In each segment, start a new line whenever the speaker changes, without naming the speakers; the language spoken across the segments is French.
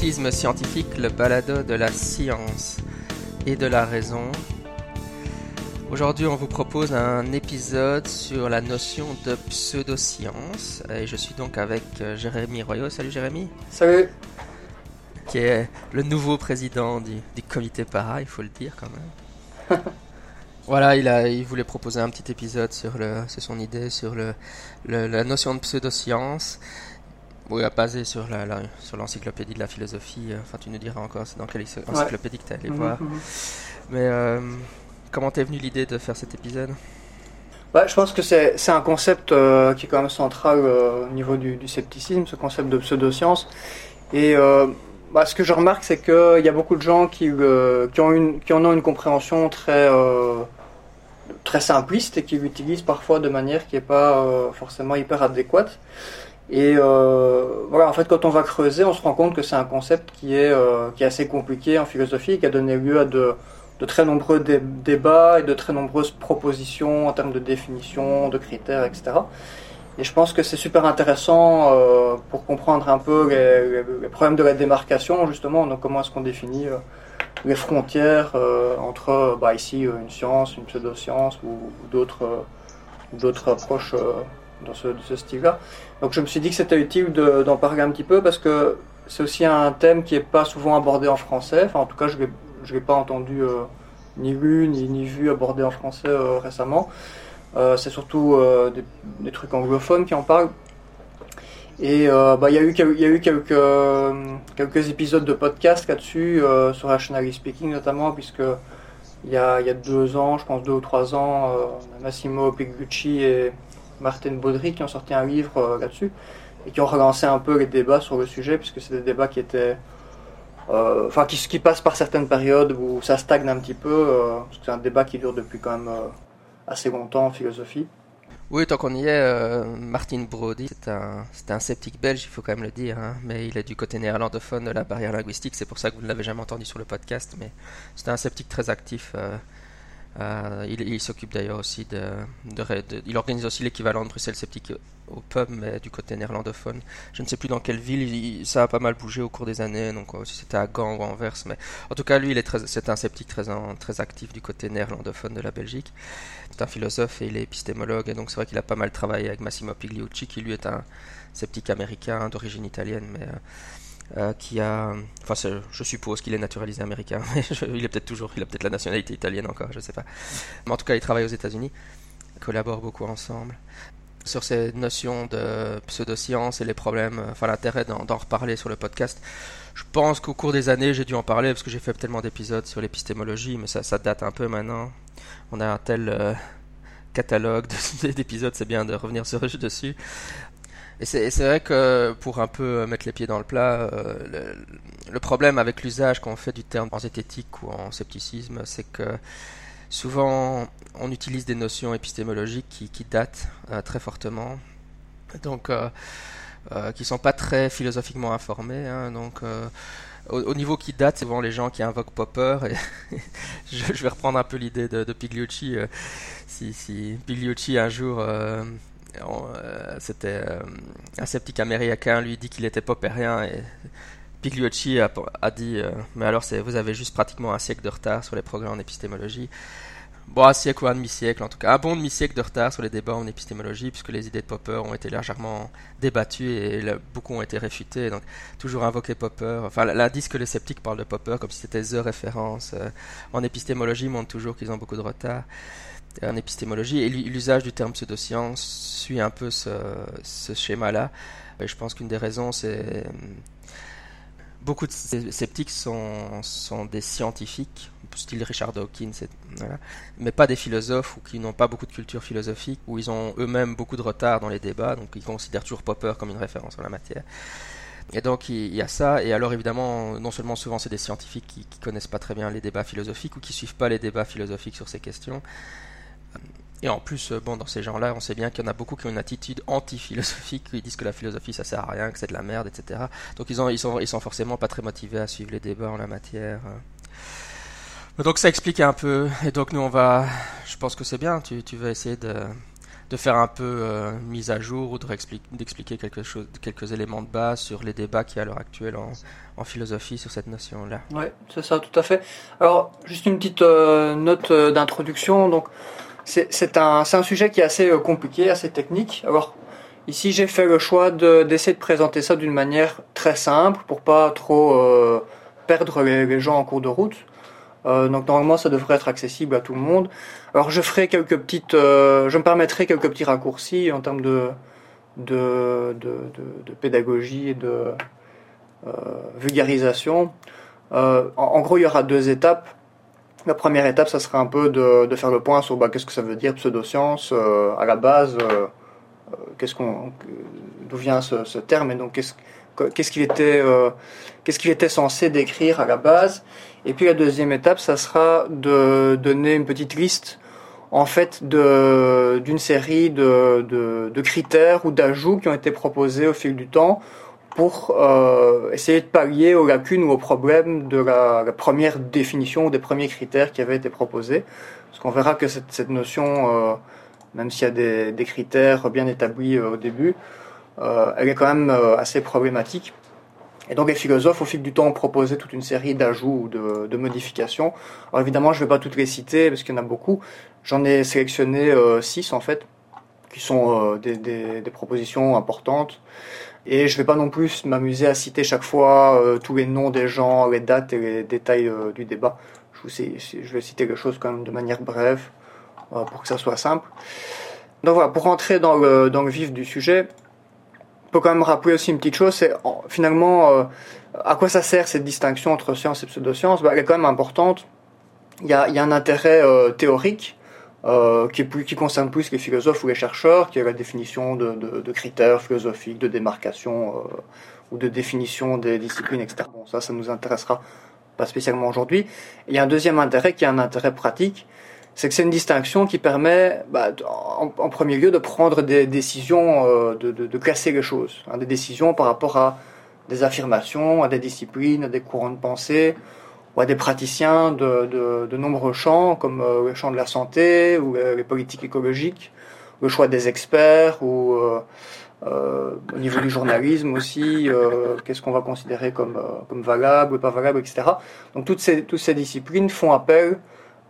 Scientifique, le balado de la science et de la raison. Aujourd'hui, on vous propose un épisode sur la notion de pseudoscience. Et je suis donc avec euh, Jérémy Royaux. Salut Jérémy.
Salut.
Qui est le nouveau président du, du comité para, il faut le dire quand même. voilà, il, a, il voulait proposer un petit épisode sur le, c'est son idée, sur le, le, la notion de pseudoscience. Oui, basé sur la, la sur l'encyclopédie de la philosophie. euh, Enfin, tu nous diras encore, c'est dans quelle encyclopédie que tu es allé
Mhm,
voir.
mhm.
Mais euh, comment t'es venue l'idée de faire cet épisode?
Ouais, je pense que c'est c'est un concept euh, qui est quand même central euh, au niveau du, du scepticisme, ce concept de pseudoscience. Et euh, bah, ce que je remarque, c'est qu'il y a beaucoup de gens qui, euh, qui, ont une, qui en ont une compréhension très, euh, très simpliste et qui l'utilisent parfois de manière qui n'est pas euh, forcément hyper adéquate. Et euh, voilà, en fait, quand on va creuser, on se rend compte que c'est un concept qui est, euh, qui est assez compliqué en philosophie qui a donné lieu à de, de très nombreux dé- débats et de très nombreuses propositions en termes de définition, de critères, etc. Et je pense que c'est super intéressant euh, pour comprendre un peu les, les- problèmes de la démarcation, justement, donc comment est-ce qu'on définit euh, les frontières euh, entre, bah, ici, euh, une science, une pseudo-science ou, ou d'autres approches dans ce, de ce style-là. Donc je me suis dit que c'était utile de- d'en parler un petit peu parce que c'est aussi un thème qui n'est pas souvent abordé en français. Enfin, en tout cas, je ne l'ai pas entendu euh, ni lu ni, ni vu abordé en français euh, récemment. Euh, c'est surtout des, trucs anglophones qui en parlent. Et bah, il y a eu, y a eu quelques, quelques épisodes de podcast là-dessus, sur Rationally Speaking notamment, puisque il y, a, il y a deux ans, je pense deux ou trois ans, Massimo Pigliucci et Martin Baudry qui ont sorti un livre euh, là-dessus et qui ont relancé un peu les débats sur le sujet, puisque c'est des débats qui étaient. euh, qui, qui passent par certaines périodes où ça stagne un petit peu, euh, parce que c'est un débat qui dure depuis quand même assez longtemps en philosophie.
Oui, tant qu'on y est, Martin Brody, c'est un, c'est un sceptique belge, il faut quand même le dire, hein, mais il est du côté néerlandophone de la barrière linguistique, c'est pour ça que vous ne l'avez jamais entendu sur le podcast, mais c'est un sceptique très actif. Euh, il s'occupe d'ailleurs aussi de, Il organise aussi l'équivalent de Bruxelles Sceptique au pub, mais du côté néerlandophone. Je ne sais plus dans quelle ville, il- ça a pas mal bougé au cours des années, donc si c'était à Gand ou à Anvers, mais en tout cas, lui, c'est un sceptique très, très actif du côté néerlandophone de la Belgique. C'est un philosophe et il est épistémologue, et donc c'est vrai qu'il a pas mal travaillé avec Massimo Pigliucci, qui lui est un sceptique américain d'origine italienne, mais euh, euh, qui a, enfin, je suppose qu'il est naturalisé américain, il est peut-être toujours, il a peut-être la nationalité italienne encore, je sais pas. Mais en tout cas, il travaille aux États-Unis, ils collaborent beaucoup ensemble sur ces notions de pseudoscience et les problèmes, euh, enfin l'intérêt d'en reparler sur le podcast. Je pense qu'au cours des années, j'ai dû en parler parce que j'ai fait tellement d'épisodes sur l'épistémologie, mais ça, ça date un peu maintenant. On a un tel euh, catalogue de- d'épisodes, c'est bien de revenir sur, dessus. Et c'est vrai que pour un peu mettre les pieds dans le plat, euh, le, problème avec l'usage qu'on fait du terme en zététique ou en scepticisme, c'est que souvent on utilise des notions épistémologiques qui, qui datent euh, très fortement, donc euh, euh, qui sont pas très philosophiquement informés. hein. donc euh, au, au niveau qui date, c'est souvent les gens qui invoquent Popper. Et je, vais reprendre un peu l'idée de, de Pigliucci. euh, si, si Pigliucci un jour euh, euh, c'était euh, un sceptique américain lui dit qu'il était popérien et Pigliucci a, dit euh, mais alors vous avez juste pratiquement un siècle de retard sur les progrès en épistémologie. Bon un siècle ou un demi-siècle en tout cas un bon demi-siècle de retard sur les débats en épistémologie puisque les idées de Popper ont été légèrement débattues et beaucoup ont été réfutées. Donc toujours invoquer Popper. Enfin l'indice que les sceptiques parlent de Popper comme si c'était the référence euh, en épistémologie montre toujours qu'ils ont beaucoup de retard en épistémologie et l'usage du terme pseudoscience suit un peu ce, schéma-là. Je pense qu'une des raisons, c'est beaucoup de sceptiques sont, des scientifiques, style Richard Dawkins, mais pas des philosophes ou qui n'ont pas beaucoup de culture philosophique, où ils ont eux-mêmes beaucoup de retard dans les débats, donc ils considèrent toujours Popper comme une référence en la matière. Et donc il y a ça, et alors évidemment, non seulement souvent c'est des scientifiques qui, qui connaissent pas très bien les débats philosophiques ou qui suivent pas les débats philosophiques sur ces questions, et en plus, bon, dans ces gens-là, on sait bien qu'il y en a beaucoup qui ont une attitude anti-philosophique, qui disent que la philosophie ça sert à rien, que c'est de la merde, etc. Donc ils, ont, ils, sont, ils sont forcément pas très motivés à suivre les débats en la matière. Donc ça explique un peu. Et donc nous on va, je pense que c'est bien. Tu, tu vas essayer de de faire un peu euh, mise à jour ou d'expliquer quelque chose, quelques éléments de base sur les débats qu'il y a à l'heure actuelle en, en, philosophie sur cette notion-là.
Oui, c'est ça, tout à fait. Alors, juste une petite euh, note euh, d'introduction. Donc, c'est un, sujet qui est assez compliqué, assez technique. Alors, ici, j'ai fait le choix d'essayer de, présenter ça d'une manière très simple pour pas trop perdre les, gens en cours de route. donc, normalement, ça devrait être accessible à tout le monde. Alors je ferai quelques petites, euh, je me permettrai quelques petits raccourcis en termes de pédagogie et de euh, vulgarisation. Euh, en, gros, il y aura deux étapes. La première étape, ça sera un peu de, de faire le point sur bah, qu'est-ce que ça veut dire pseudoscience à la base, qu'est-ce qu'on, d'où vient ce, terme et donc qu'est-ce qu'est-ce qu'il était, qu'est-ce qu'il était censé décrire à la base. Et puis la deuxième étape, ça sera de donner une petite liste en fait d'une série de, de, critères ou d'ajouts qui ont été proposés au fil du temps pour euh, essayer de pallier aux lacunes ou aux problèmes de la, première définition ou des premiers critères qui avaient été proposés. Parce qu'on verra que cette, notion, euh, même s'il y a des, critères bien établis euh, au début, elle est quand même assez problématique. Et donc les philosophes, au fil du temps, ont proposé toute une série d'ajouts ou de, modifications. Alors évidemment, je ne vais pas toutes les citer parce qu'il y en a beaucoup, J'en ai sélectionné 6 euh, en fait, qui sont euh, des, propositions importantes. Et je vais pas non plus m'amuser à citer chaque fois euh, tous les noms des gens, les dates et les détails du débat. Je, vais citer quelque chose quand même de manière brève pour que ça soit simple. Donc voilà, pour rentrer dans le, vif du sujet, on peut quand même rappeler aussi une petite chose, c'est finalement à quoi ça sert cette distinction entre science et pseudoscience? Bah, Elle est quand même importante. Il y a un intérêt théorique euh, qui, qui, concerne plus les philosophes ou les chercheurs, qui est la définition de, de, de critères philosophiques, de démarcation euh, ou de définition des disciplines, etc. Bon, ça, ça nous intéressera pas spécialement aujourd'hui. Il y a un deuxième intérêt qui est un intérêt pratique, c'est que c'est une distinction qui permet, bah, en, en, premier lieu, de prendre des décisions, euh, de, de, de, classer les choses, hein, des décisions par rapport à des affirmations, à des disciplines, à des courants de pensée, ou à des praticiens de, de, de nombreux champs, comme euh, le champ de la santé ou euh, les politiques écologiques, le choix des experts ou euh, euh au niveau du journalisme aussi, qu'est-ce qu'on va considérer comme, comme valable ou pas valable, etc. Donc toutes ces, toutes ces disciplines font appel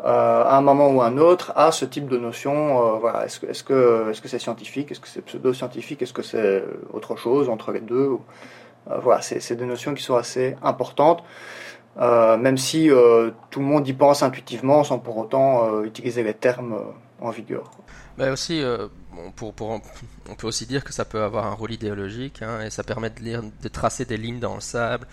à un moment ou à un autre à ce type de notion. voilà, est-ce est-ce que est-ce que c'est scientifique, est-ce que c'est pseudo-scientifique, est-ce que c'est autre chose entre les deux Voilà, c'est des notions qui sont assez importantes. Euh, même si euh, tout le monde y pense intuitivement sans pour autant euh, utiliser les termes en vigueur.
Mais aussi, pour, pour, on peut aussi dire que ça peut avoir un rôle idéologique hein, et ça permet de, lire, de tracer des lignes dans le sable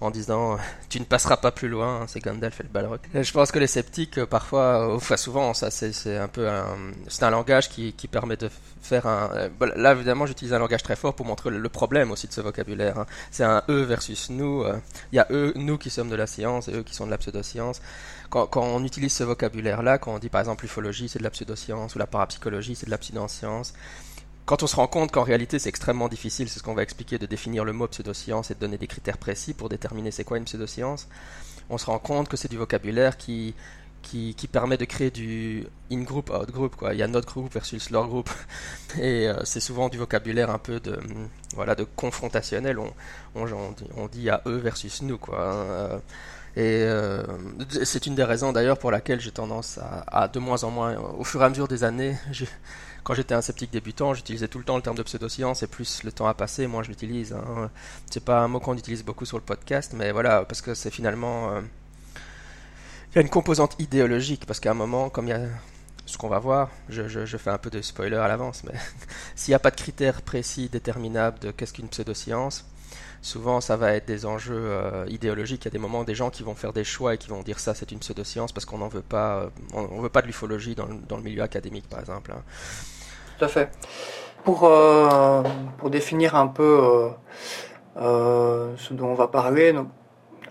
en disant tu ne passeras pas plus loin, c'est Gandalf et le Balrog. Je pense que les sceptiques, parfois, enfin souvent, ça c'est un peu un, c'est un langage qui, qui permet de faire un. Là évidemment, j'utilise un langage très fort pour montrer le problème aussi de ce vocabulaire. Hein. C'est un eux versus nous. Il y a eux, nous qui sommes de la science et eux qui sont de la pseudoscience. Quand, quand on utilise ce vocabulaire-là, quand on dit par exemple l'ufologie c'est de la pseudoscience ou la parapsychologie c'est de la pseudoscience, quand on se rend compte qu'en réalité c'est extrêmement difficile, c'est ce qu'on va expliquer, de définir le mot pseudoscience et de donner des critères précis pour déterminer c'est quoi une pseudoscience, on se rend compte que c'est du vocabulaire qui, qui, permet de créer du in-group, out-group. Quoi. Il y a notre groupe versus leur groupe. Et euh, c'est souvent du vocabulaire un peu de, voilà, de confrontationnel. On, on, dit à eux versus nous. Quoi. Hein. Et euh, c'est une des raisons d'ailleurs pour laquelle j'ai tendance à, de moins en moins, au fur et à mesure des années, quand j'étais un sceptique débutant, j'utilisais tout le temps le terme de pseudoscience et plus le temps a passé, moins je l'utilise. Hein. C'est pas un mot qu'on utilise beaucoup sur le podcast, mais voilà, parce que c'est finalement. Euh, il y a une composante idéologique, parce qu'à un moment, comme il y a ce qu'on va voir, je, fais un peu de spoiler à l'avance, mais s'il n'y a pas de critères précis, déterminables de qu'est-ce qu'une pseudoscience, souvent ça va être des enjeux euh, idéologiques. Il y a des moments des gens qui vont faire des choix et qui vont dire ça c'est une pseudoscience parce qu'on n'en veut pas, euh, on, veut pas de l'ufologie dans, dans, le milieu académique par exemple. Hein.
Tout à fait. Pour, euh, pour définir un peu euh, euh, ce dont on va parler,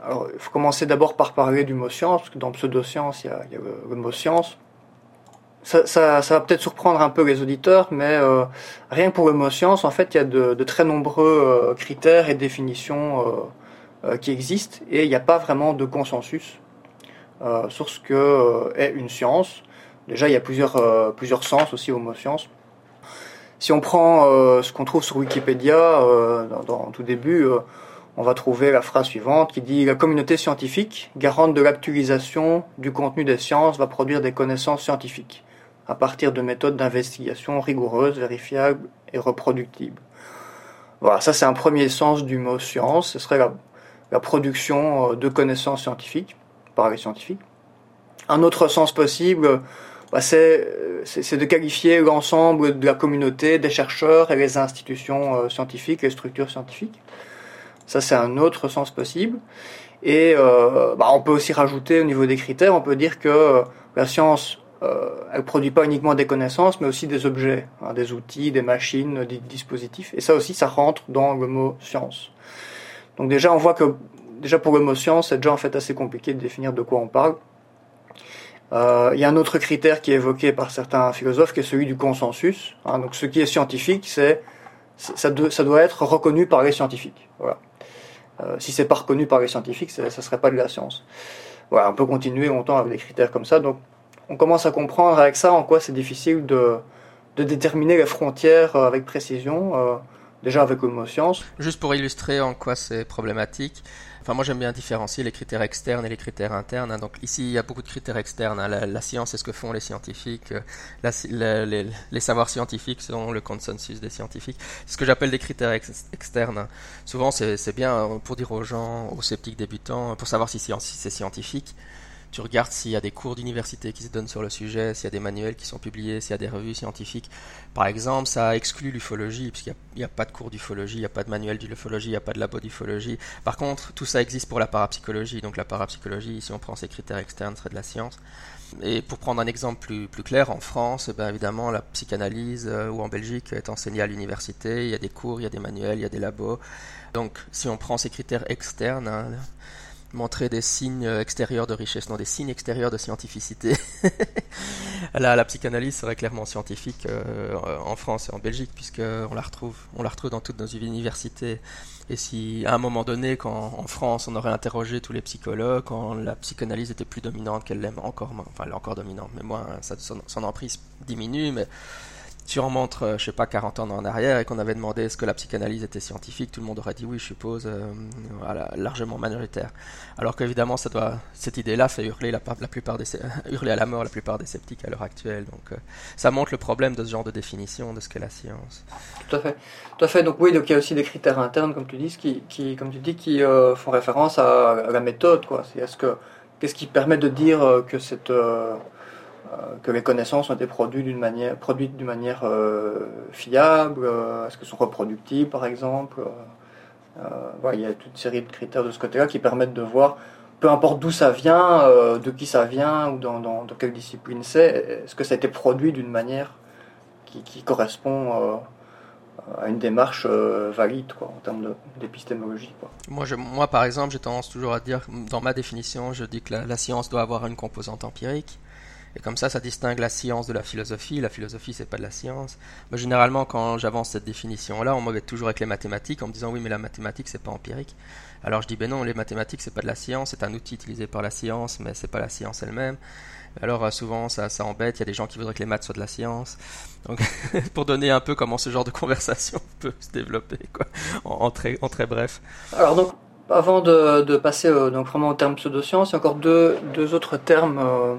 alors, il faut commencer d'abord par parler du mot science, parce que dans pseudoscience, il y a, il le, le, mot science. Ça, ça, va peut-être surprendre un peu les auditeurs, mais rien que pour le mot science, en fait, il y a de, très nombreux critères et définitions qui existent, et il n'y a pas vraiment de consensus sur ce que est une science. Déjà, il y a plusieurs, plusieurs sens aussi au mot science. Si on prend euh, ce qu'on trouve sur Wikipédia, euh, dans, tout début, euh, on va trouver la phrase suivante qui dit La communauté scientifique, garante de l'actualisation du contenu des sciences, va produire des connaissances scientifiques à partir de méthodes d'investigation rigoureuses, vérifiables et reproductibles. Voilà, ça c'est un premier sens du mot science, ce serait la, la production de connaissances scientifiques par les scientifiques. Un autre sens possible, bah, c'est de qualifier l'ensemble de la communauté, des chercheurs et les institutions euh, scientifiques, les structures scientifiques. Ça, c'est un autre sens possible. Et euh, bah, on peut aussi rajouter au niveau des critères, on peut dire que euh, la science, euh, elle produit pas uniquement des connaissances, mais aussi des objets, hein, des outils, des machines, des dispositifs. Et ça aussi, ça rentre dans le mot science. Donc déjà, on voit que déjà pour le mot science, c'est déjà en fait assez compliqué de définir de quoi on parle. Euh, il y a un autre critère qui est évoqué par certains philosophes, qui est celui du consensus. Hein, donc, ce qui est scientifique, c'est ça, doit être reconnu par les scientifiques. Voilà. Euh, si c'est pas reconnu par les scientifiques, ça serait pas de la science. Voilà, on peut continuer longtemps avec des critères comme ça. Donc, on commence à comprendre avec ça en quoi c'est difficile de, de déterminer les frontières euh, avec précision. Euh, déjà avec mot science.
Juste pour illustrer en quoi c'est problématique, Enfin, moi j'aime bien différencier les critères externes et les critères internes. Hein. Donc ici, il y a beaucoup de critères externes. Hein. La, science, c'est ce que font les scientifiques. Euh, les, savoirs scientifiques sont le consensus des scientifiques. Ce que j'appelle des critères externes. Hein. Souvent, c'est bien pour dire aux gens, aux sceptiques débutants, pour savoir si c'est scientifique tu regardes s'il y a des cours d'université qui se donnent sur le sujet, s'il y a des manuels qui sont publiés, s'il y a des revues scientifiques. Par exemple, ça exclut l'ufologie, puisqu'il n'y a, pas de cours d'ufologie, il n'y a pas de manuel d'ufologie, il n'y a pas de labo d'ufologie. Par contre, tout ça existe pour la parapsychologie. Donc la parapsychologie, si on prend ces critères externes, serait de la science. Et pour prendre un exemple plus, plus clair, en France, ben évidemment, la psychanalyse euh, ou en Belgique est enseignée à l'université. Il y a des cours, il y a des manuels, il y a des labos. Donc, si on prend ces critères externes, hein, montrer des signes extérieurs de richesse, non des signes extérieurs de scientificité. la, psychanalyse serait clairement scientifique euh, en France et en Belgique puisque on la retrouve, on la retrouve dans toutes nos universités. Et si à un moment donné, quand en France on aurait interrogé tous les psychologues, quand la psychanalyse était plus dominante qu'elle l'aime encore, enfin elle est encore dominante, mais moi son, son emprise diminue, mais si on remonte, euh, je sais pas, 40 ans en arrière et qu'on avait demandé est-ce que la psychanalyse était scientifique, tout le monde aurait dit oui, je suppose, euh, largement majoritaire. Alors qu'évidemment, cette idée-là fait hurler la, plupart des, hurler à la mort la plupart des sceptiques à l'heure actuelle. Donc, euh, ça montre le problème de ce genre de définition de ce qu'est la science.
Tout à fait, tout à fait. Donc oui, donc il y a aussi des critères internes, comme tu dis, qui, comme tu dis, qui font référence à, la méthode, quoi. C'est est-ce que qu'est-ce qui permet de dire que cette que les connaissances ont été produites d'une manière, produites d'une manière euh, fiable, euh, est-ce qu'elles sont reproductibles par exemple. il y a toute une série de critères de ce côté-là qui permettent de voir, peu importe d'où ça vient, de qui ça vient ou dans, quelle discipline c'est, est-ce que ça a été produit d'une manière qui, correspond à une démarche valide quoi, en termes d'épistémologie.
Moi, moi, par exemple, j'ai tendance toujours à dire, dans ma définition, je dis que la science doit avoir une composante empirique. Et comme ça, ça distingue la science de la philosophie. La philosophie, c'est pas de la science. Mais généralement, quand j'avance cette définition-là, on m'avait toujours avec les mathématiques en me disant oui, mais la mathématique, c'est pas empirique. Alors je dis ben non, les mathématiques, c'est pas de la science, c'est un outil utilisé par la science, mais c'est pas la science elle-même. Alors euh, souvent, ça, ça embête. Il y a des gens qui voudraient que les maths soient de la science. Donc, pour donner un peu comment ce genre de conversation peut se développer, quoi, en, très, en très bref.
Alors donc, avant de, de passer euh, donc vraiment au terme pseudo-science, il y a encore deux, deux autres termes. Euh,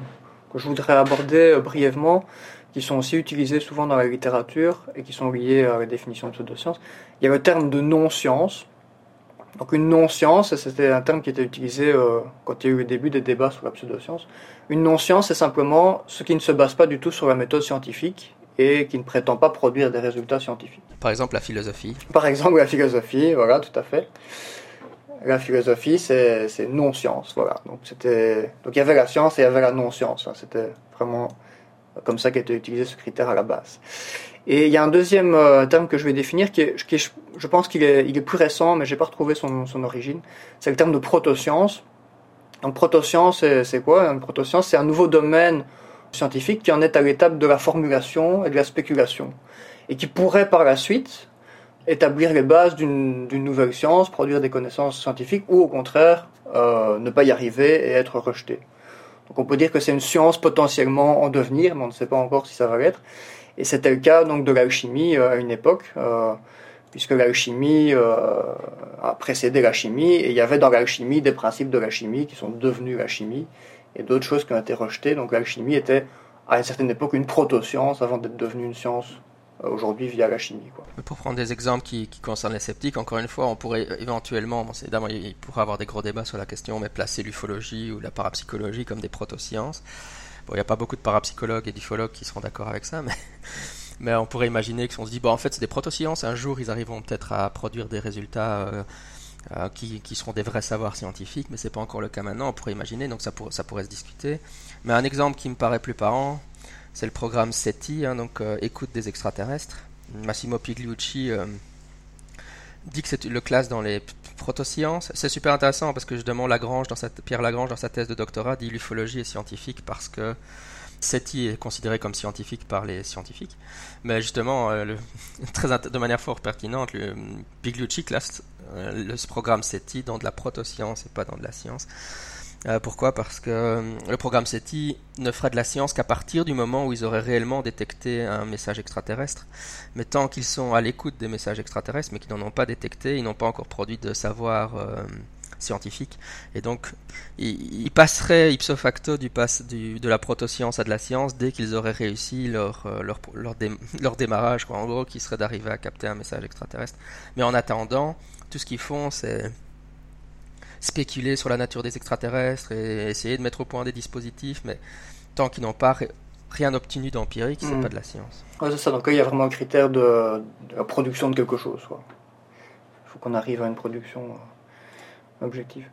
que je voudrais aborder euh, brièvement, qui sont aussi utilisés souvent dans la littérature et qui sont liés à la définition de pseudoscience. Il y a le terme de non-science. Donc une non-science, c'était un terme qui était utilisé euh, quand il y a eu le début des débats sur la pseudoscience. Une non-science, c'est simplement ce qui ne se base pas du tout sur la méthode scientifique et qui ne prétend pas produire des résultats scientifiques.
Par exemple la philosophie.
Par exemple la philosophie, voilà, tout à fait la philosophie, c'est non-science. Voilà. Donc, c'était, donc il y avait la science et il y avait la non-science. Hein. C'était vraiment comme ça qu'était utilisé ce critère à la base. Et il y a un deuxième euh, terme que je vais définir qui, est, je pense qu'il est, plus récent, mais j'ai pas retrouvé son, son origine. C'est le terme de protoscience. Donc protoscience, c'est quoi? Une protoscience, c'est un nouveau domaine scientifique qui en est à l'étape de la formulation et de la spéculation, et qui pourrait par la suite établir les bases d'une nouvelle science, produire des connaissances scientifiques, ou au contraire, euh, ne pas y arriver et être rejeté. Donc on peut dire que c'est une science potentiellement en devenir, mais on ne sait pas encore si ça va l'être. Et c'était le cas donc de l'alchimie à une époque, puisque l'alchimie a précédé la chimie, et il y avait dans l'alchimie des principes de la chimie qui sont devenus la chimie, et d'autres choses qui ont été rejetées. Donc l'alchimie était à une certaine époque une proto-science avant d'être devenue une science euh, aujourd'hui via la chimie.
Pour prendre des exemples qui, concernent les sceptiques, encore une fois, on pourrait éventuellement, bon, évidemment, il pourrait avoir des gros débats sur la question, mais placer l'ufologie ou la parapsychologie comme des proto-sciences. Bon, il n'y a pas beaucoup de parapsychologues et d'ufologues qui seront d'accord avec ça, mais, on pourrait imaginer qu'on se dit, bon, en fait, c'est des proto-sciences, un jour, ils arriveront peut-être à produire des résultats euh, euh, qui, seront des vrais savoirs scientifiques, mais c'est pas encore le cas maintenant, on pourrait imaginer, donc ça pourrait se discuter. Mais un exemple qui me paraît plus parent, c'est le programme SETI, hein, donc euh, écoute des extraterrestres. Massimo Pigliucci euh, dit que c'est le classe dans les protosciences. C'est super intéressant parce que justement Lagrange, dans Pierre Lagrange, dans sa thèse de doctorat, dit l'ufologie est scientifique parce que SETI est considéré comme scientifique par les scientifiques. Mais justement, euh, de manière fort pertinente, Pigliucci classe le, programme SETI dans de la protoscience et pas dans de la science. Euh, pourquoi? Parce que euh, le programme SETI ne fera de la science qu'à partir du moment où ils auraient réellement détecté un message extraterrestre. Mais tant qu'ils sont à l'écoute des messages extraterrestres, mais qu'ils n'en ont pas détecté, ils n'ont pas encore produit de savoir euh, scientifique. Et donc, ils, passeraient ipso facto du, de la protoscience à de la science dès qu'ils auraient réussi leur, leur, leur, démarrage, en gros, qui serait d'arriver à capter un message extraterrestre. Mais en attendant, tout ce qu'ils font, c'est spéculer sur la nature des extraterrestres et essayer de mettre au point des dispositifs, mais tant qu'ils n'ont pas rien obtenu d'empirique, c'est hmm. pas de la science.
Ouais, c'est ça. Donc il y a vraiment un critère de, la production de quelque chose. Il faut qu'on arrive à une production euh, objective.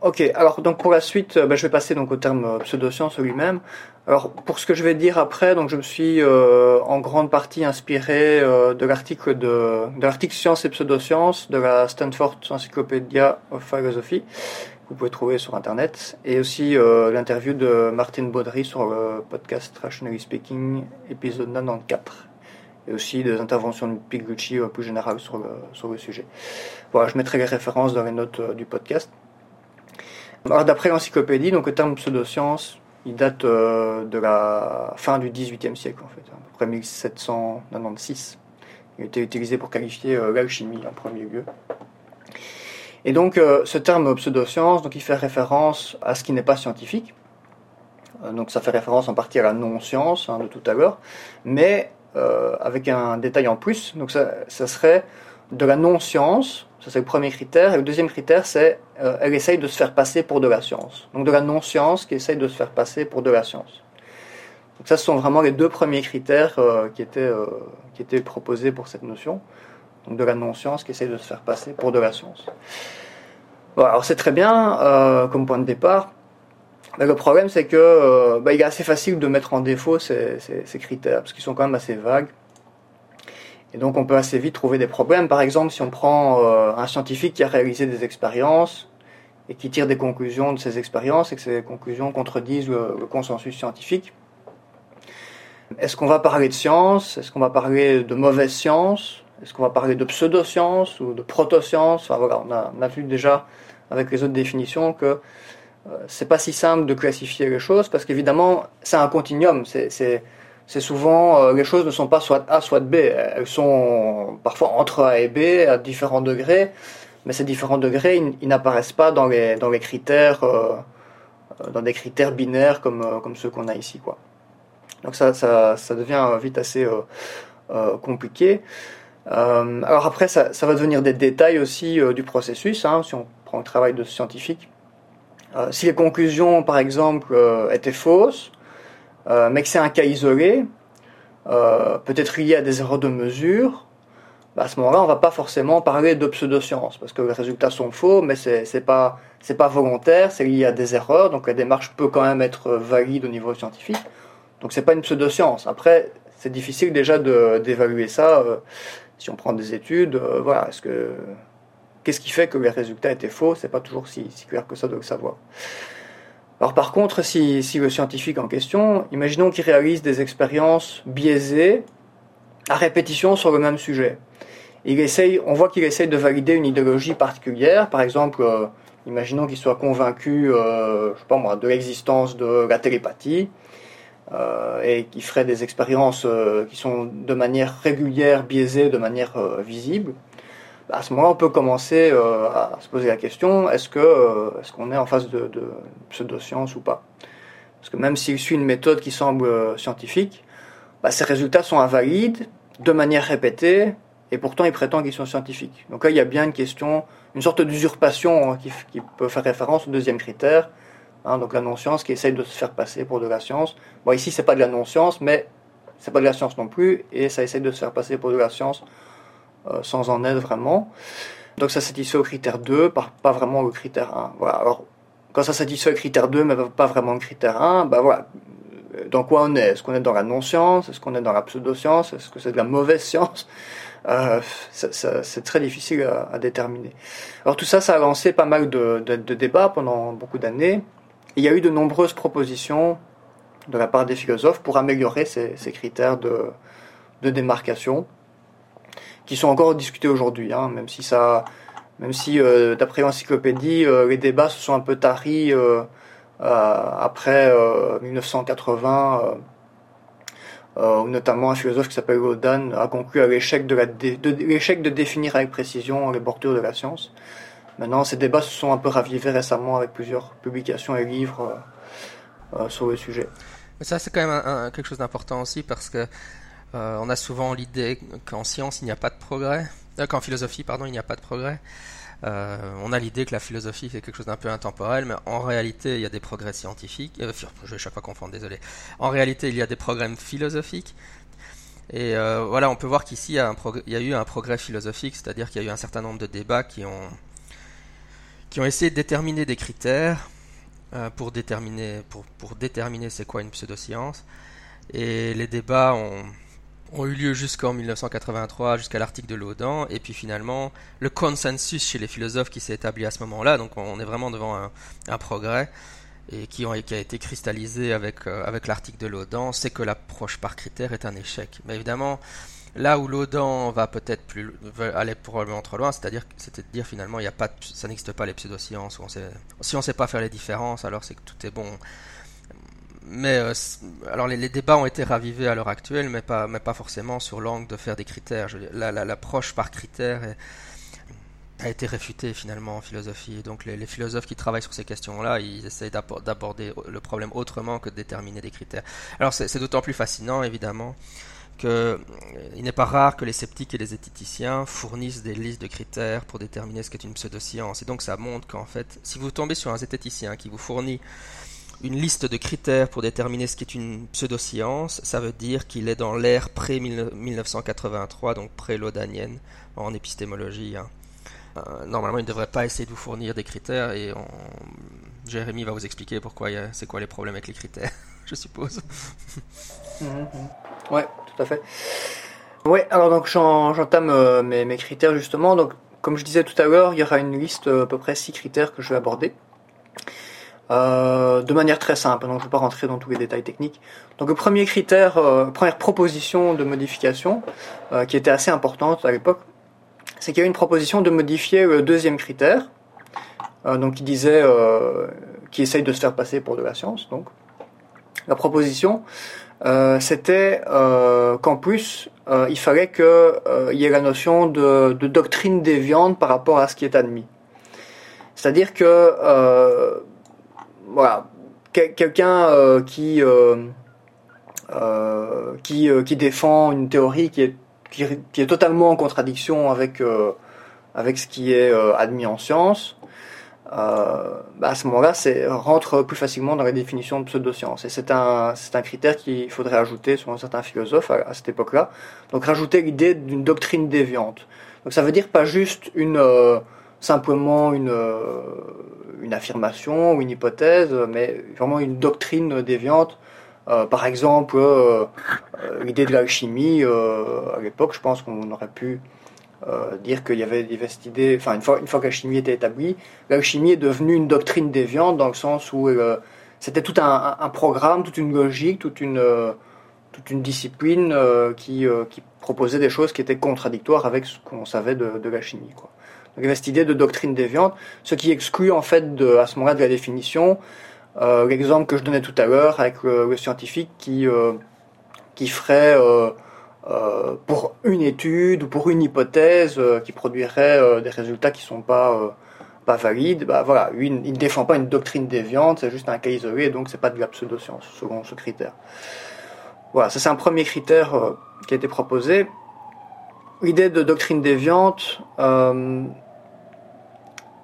Ok, alors donc pour la suite, euh, ben, je vais passer donc au terme euh, pseudoscience lui-même. Alors pour ce que je vais dire après, donc je me suis euh, en grande partie inspiré de l'article de, de l'article Science et pseudosciences de la Stanford Encyclopedia of Philosophy que vous pouvez trouver sur internet et aussi l'interview de Martine Baudry sur le podcast Rationally Speaking épisode 94 et aussi des interventions de Pigucci plus générales sur le, sur le sujet. Voilà, je mettrai les références dans les notes du podcast. Alors d'après l'encyclopédie, donc le terme pseudoscience, il date euh, de la fin du XVIIIe siècle en fait, à peu près 1796. Il été utilisé pour qualifier euh, l'alchimie en premier lieu. Et donc euh, ce terme pseudoscience, donc il fait référence à ce qui n'est pas scientifique. donc ça fait référence en partie à la non-science hein, de tout à l'heure, mais avec un détail en plus. Donc ça serait de la non-science ça, c'est le premier critère. Et le deuxième critère, c'est euh, elle essaye de se faire passer pour de la science. Donc de la non-science qui essaye de se faire passer pour de la science. Donc ça, ce sont vraiment les deux premiers critères euh, qui, étaient, euh, qui étaient proposés pour cette notion. Donc de la non-science qui essaye de se faire passer pour de la science. Bon, alors c'est très bien comme point de départ. Mais le problème, c'est que bah, il est assez facile de mettre en défaut ces, ces, ces critères, parce qu'ils sont quand même assez vagues. Et donc on peut assez vite trouver des problèmes. Par exemple, si on prend euh, un scientifique qui a réalisé des expériences et qui tire des conclusions de ces expériences et que ces conclusions contredisent le, consensus scientifique, est-ce qu'on va parler de science? Est-ce qu'on va parler de mauvaise science? Est-ce qu'on va parler de pseudo-science ou de proto-science? Enfin, voilà, on, a, on a, vu déjà avec les autres définitions que euh, c'est pas si simple de classifier les choses parce qu'évidemment c'est un continuum. C'est c'est souvent euh, les choses ne sont pas soit A soit B, elles sont parfois entre A et B à différents degrés, mais ces différents degrés ils, n'apparaissent pas dans les critères euh, dans des critères binaires comme euh, ceux qu'on a ici. Donc ça devient vite assez compliqué. alors après ça, ça va devenir des détails aussi du processus hein, si on prend le travail de scientifique. si les conclusions par exemple étaient fausses euh, mais que c'est un cas isolé, euh, peut-être lié à des erreurs de mesure, bah, à ce moment-là, on va pas forcément parler de pseudoscience, parce que les résultats sont faux, mais c'est c'est pas pas volontaire, c'est lié à des erreurs, donc la démarche peut quand même être valide au niveau scientifique. Donc c'est pas une pseudoscience. Après, c'est difficile déjà d'évaluer ça. Euh, si on prend des études, voilà, est-ce que qu'est-ce qui fait que les résultats étaient faux? C'est pas toujours si, si clair que ça de le savoir. Alors par contre, si, le scientifique en question, imaginons qu'il réalise des expériences biaisées à répétition sur le même sujet. Il essaye, on voit qu'il essaye de valider une idéologie particulière, par exemple, euh, imaginons qu'il soit convaincu, euh, sais pas moi, de l'existence de la télépathie. et qui ferait des expériences qui sont de manière régulière, biaisées, de manière visible, à ce moment-là, on peut commencer à se poser la question est-ce que est-ce qu'on est en face de, de pseudoscience ou pas? Parce que même s'il suit une méthode qui semble scientifique, bah, ces résultats sont invalides de manière répétée et pourtant il prétend qu'ils sont scientifiques. Donc là, il y a bien une question, une sorte d'usurpation hein, qui, peut faire référence au deuxième critère, hein, donc la non-science qui essaye de se faire passer pour de la science. Bon, ici, c'est pas de la non-science, mais c'est pas de la science non plus, et ça essaye de se faire passer pour de la science euh, sans en être vraiment. Donc ça satisfait au critère 2, pas vraiment au critère 1. Voilà. Alors, quand ça satisfait le critère 2, mais pas vraiment le critère 1, bah voilà, dans quoi on est? Est-ce qu'on est dans la non-science? Est-ce qu'on est dans la pseudo-science? Est-ce que c'est de la mauvaise science? Euh, C'est très difficile à, déterminer. Alors tout ça, ça a lancé pas mal de, débats pendant beaucoup d'années. Il y a eu de nombreuses propositions de la part des philosophes pour améliorer ces, critères de, démarcation, sont encore discutés aujourd'hui, hein, même si ça, même si euh, d'après l'encyclopédie, euh, les débats se sont un peu taris euh, après 1980, euh, euh, notamment un philosophe qui s'appelle Godan a conclu à l'échec de, l'échec de définir avec précision les bordures de la science. Maintenant, ces débats se sont un peu ravivés récemment avec plusieurs publications et livres sur le sujet.
Mais ça, c'est quand même quelque chose d'important aussi parce que on a souvent l'idée qu'en science, il n'y a pas de progrès, qu'en philosophie, pardon, il n'y a pas de progrès. Euh, on a l'idée que la philosophie c'est quelque chose d'un peu intemporel, mais en réalité il y a des progrès scientifiques. Euh, je vais chaque fois confondre, désolé. En réalité il y a des progrès philosophiques. Et euh, voilà, on peut voir qu'ici il, y a eu un progrès philosophique, c'est-à-dire qu'il y a eu un certain nombre de débats qui ont, qui ont essayé de déterminer des critères pour déterminer, pour déterminer c'est quoi une pseudoscience. Et les débats ont, ont eu lieu jusqu'en 1983, jusqu'à l'article de Laudan, et puis finalement le consensus chez les philosophes qui s'est établi à ce moment-là, donc on est vraiment devant un, progrès, et qui, a été cristallisé avec, euh, avec l'article de Laudan, c'est que l'approche par critère est un échec. Mais évidemment, là où Laudan va peut-être plus aller probablement trop loin, c'est-à-dire c'était de dire finalement il y a pas ça n'existe pas les pseudosciences, sait, si on ne sait pas faire les différences, alors c'est que tout est bon mais euh, alors les, débats ont été ravivés à l'heure actuelle, mais pas, mais pas forcément sur l'angle de faire des critères. L'approche par critères a été réfutée finalement en philosophie. Donc les, philosophes qui travaillent sur ces questions-là, ils essayent d'aborder le problème autrement que de déterminer des critères. Alors c'est d'autant plus fascinant évidemment qu'il euh, n'est pas rare que les sceptiques et les zététiciens fournissent des listes de critères pour déterminer ce qu'est une pseudoscience. Et donc ça montre qu'en fait, si vous tombez sur un zététicien qui vous fournit une liste de critères pour déterminer ce qui est une pseudoscience, ça veut dire qu'il est dans l'ère pré-1983, donc pré-lodanienne en épistémologie. Hein. Euh, normalement, il ne devrait pas essayer de vous fournir des critères et Jérémy va vous expliquer pourquoi c'est quoi les problèmes avec les critères, je suppose.
Oui, Ouais, tout à fait. Ouais, alors donc j'entame euh, mes, mes, critères justement. Donc, comme je disais tout à l'heure, il y aura une liste euh, à peu près six critères que je vais aborder. Euh, de manière très simple, donc je ne vais pas rentrer dans tous les détails techniques. Donc le premier critère, euh, première proposition de modification, euh, qui était assez importante à l'époque, c'est qu'il y a une proposition de modifier le deuxième critère, donc qui disait, qui essaye de se faire passer pour de la science. Donc la proposition, c'était qu'en plus, il fallait qu'il y ait la notion de, de, doctrine déviante par rapport à ce qui est admis. C'est-à-dire que voilà, quelqu'un euh, qui euh, euh, qui, défend une théorie qui est qui, est totalement en contradiction avec avec ce qui est admis en science, à ce moment-là, rentre plus facilement dans la définition de pseudoscience. Et c'est un, un critère qu'il faudrait ajouter, selon certains philosophes, à, à cette époque-là. Donc rajouter l'idée d'une doctrine déviante. Donc ça veut dire pas juste une, simplement une, une affirmation ou une hypothèse, mais vraiment une doctrine déviante. Euh, par exemple, euh, euh, l'idée de l'alchimie, à l'époque, je pense qu'on aurait pu dire qu'il y avait diverses idées, enfin une fois, une fois que l'alchimie était établie, l'alchimie est devenue une doctrine déviante dans le sens où c'était tout un, programme, toute une logique, toute une, toute une discipline qui, qui, proposait des choses qui étaient contradictoires avec ce qu'on savait de, de la chimie. Quoi. Donc il y avait cette idée de doctrine déviante, ce qui exclut en fait de, à ce moment-là de la définition l'exemple que je donnais tout à l'heure avec le, scientifique qui, qui ferait pour une étude ou pour une hypothèse qui produirait des résultats qui ne sont pas pas valide, bah voilà, il ne défend pas une doctrine déviante, c'est juste un cas isolé, donc c'est pas de la pseudo-science, selon ce critère. Voilà, ça c'est un premier critère euh, qui a été proposé. L'idée de doctrine déviante, euh,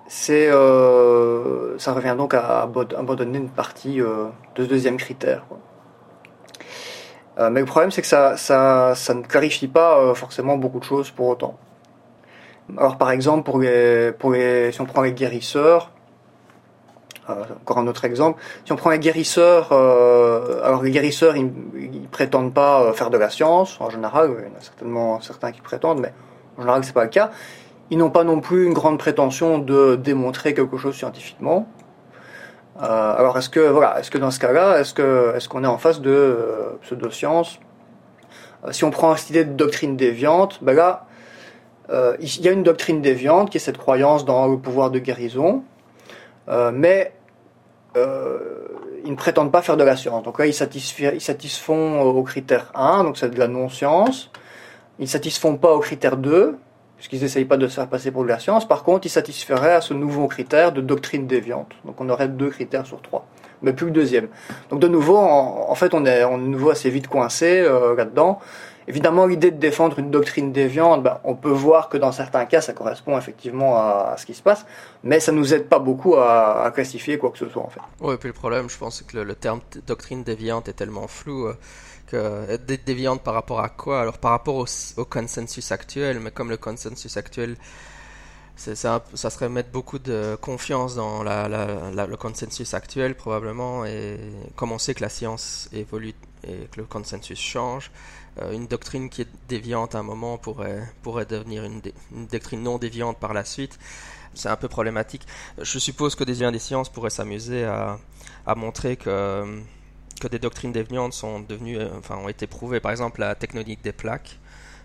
c'est, euh, ça revient donc à abandonner une partie de ce deuxième critère. mais le problème, c'est que ça, ça, ça, ne clarifie pas forcément beaucoup de choses pour autant. Alors par exemple, pour les, pour les, si on prend les guérisseurs, euh, encore un autre exemple, si on prend les guérisseurs, euh, alors les guérisseurs, ils, ils prétendent pas euh, faire de la science, en général, il y en a certainement certains qui prétendent, mais en général c'est pas le cas. Ils n'ont pas non plus une grande prétention de démontrer quelque chose scientifiquement. Euh, alors est-ce que voilà, est-ce que dans ce cas-là, est-ce que est-ce qu'on est en face de euh, pseudosciences? Si on prend cette idée de doctrine déviante, ben là, euh, il y a une doctrine déviante qui est cette croyance dans le pouvoir de guérison, euh, mais euh, ils ne prétendent pas faire de la science. Donc là, ils, ils satisfont au critère 1, donc c'est de la non-science. Ils ne satisfont pas au critère 2, puisqu'ils n'essayent pas de se faire passer pour de la science. Par contre, ils satisferaient à ce nouveau critère de doctrine déviante. Donc on aurait deux critères sur trois, mais plus le deuxième. Donc de nouveau, en, fait, on est, on est de nouveau assez vite coincé là-dedans. Évidemment, l'idée de défendre une doctrine déviante, ben, on peut voir que dans certains cas, ça correspond effectivement à, ce qui se passe, mais ça nous aide pas beaucoup à, classifier quoi que ce soit en fait.
Oui, et puis le problème, je pense que le, terme doctrine déviante est tellement flou. Euh, que déviante par rapport à quoi? Alors par rapport au, consensus actuel, mais comme le consensus actuel ça, serait mettre beaucoup de confiance dans le consensus actuel probablement et comme on sait que la science évolue et que le consensus change, euh, une doctrine qui est déviante à un moment pourrait, devenir une, doctrine non déviante par la suite. C'est un peu problématique. Je suppose que des liens des sciences pourraient s'amuser à, à, montrer que, que des doctrines déviantes sont devenues, euh, enfin, ont été prouvées. Par exemple, la technologie des plaques,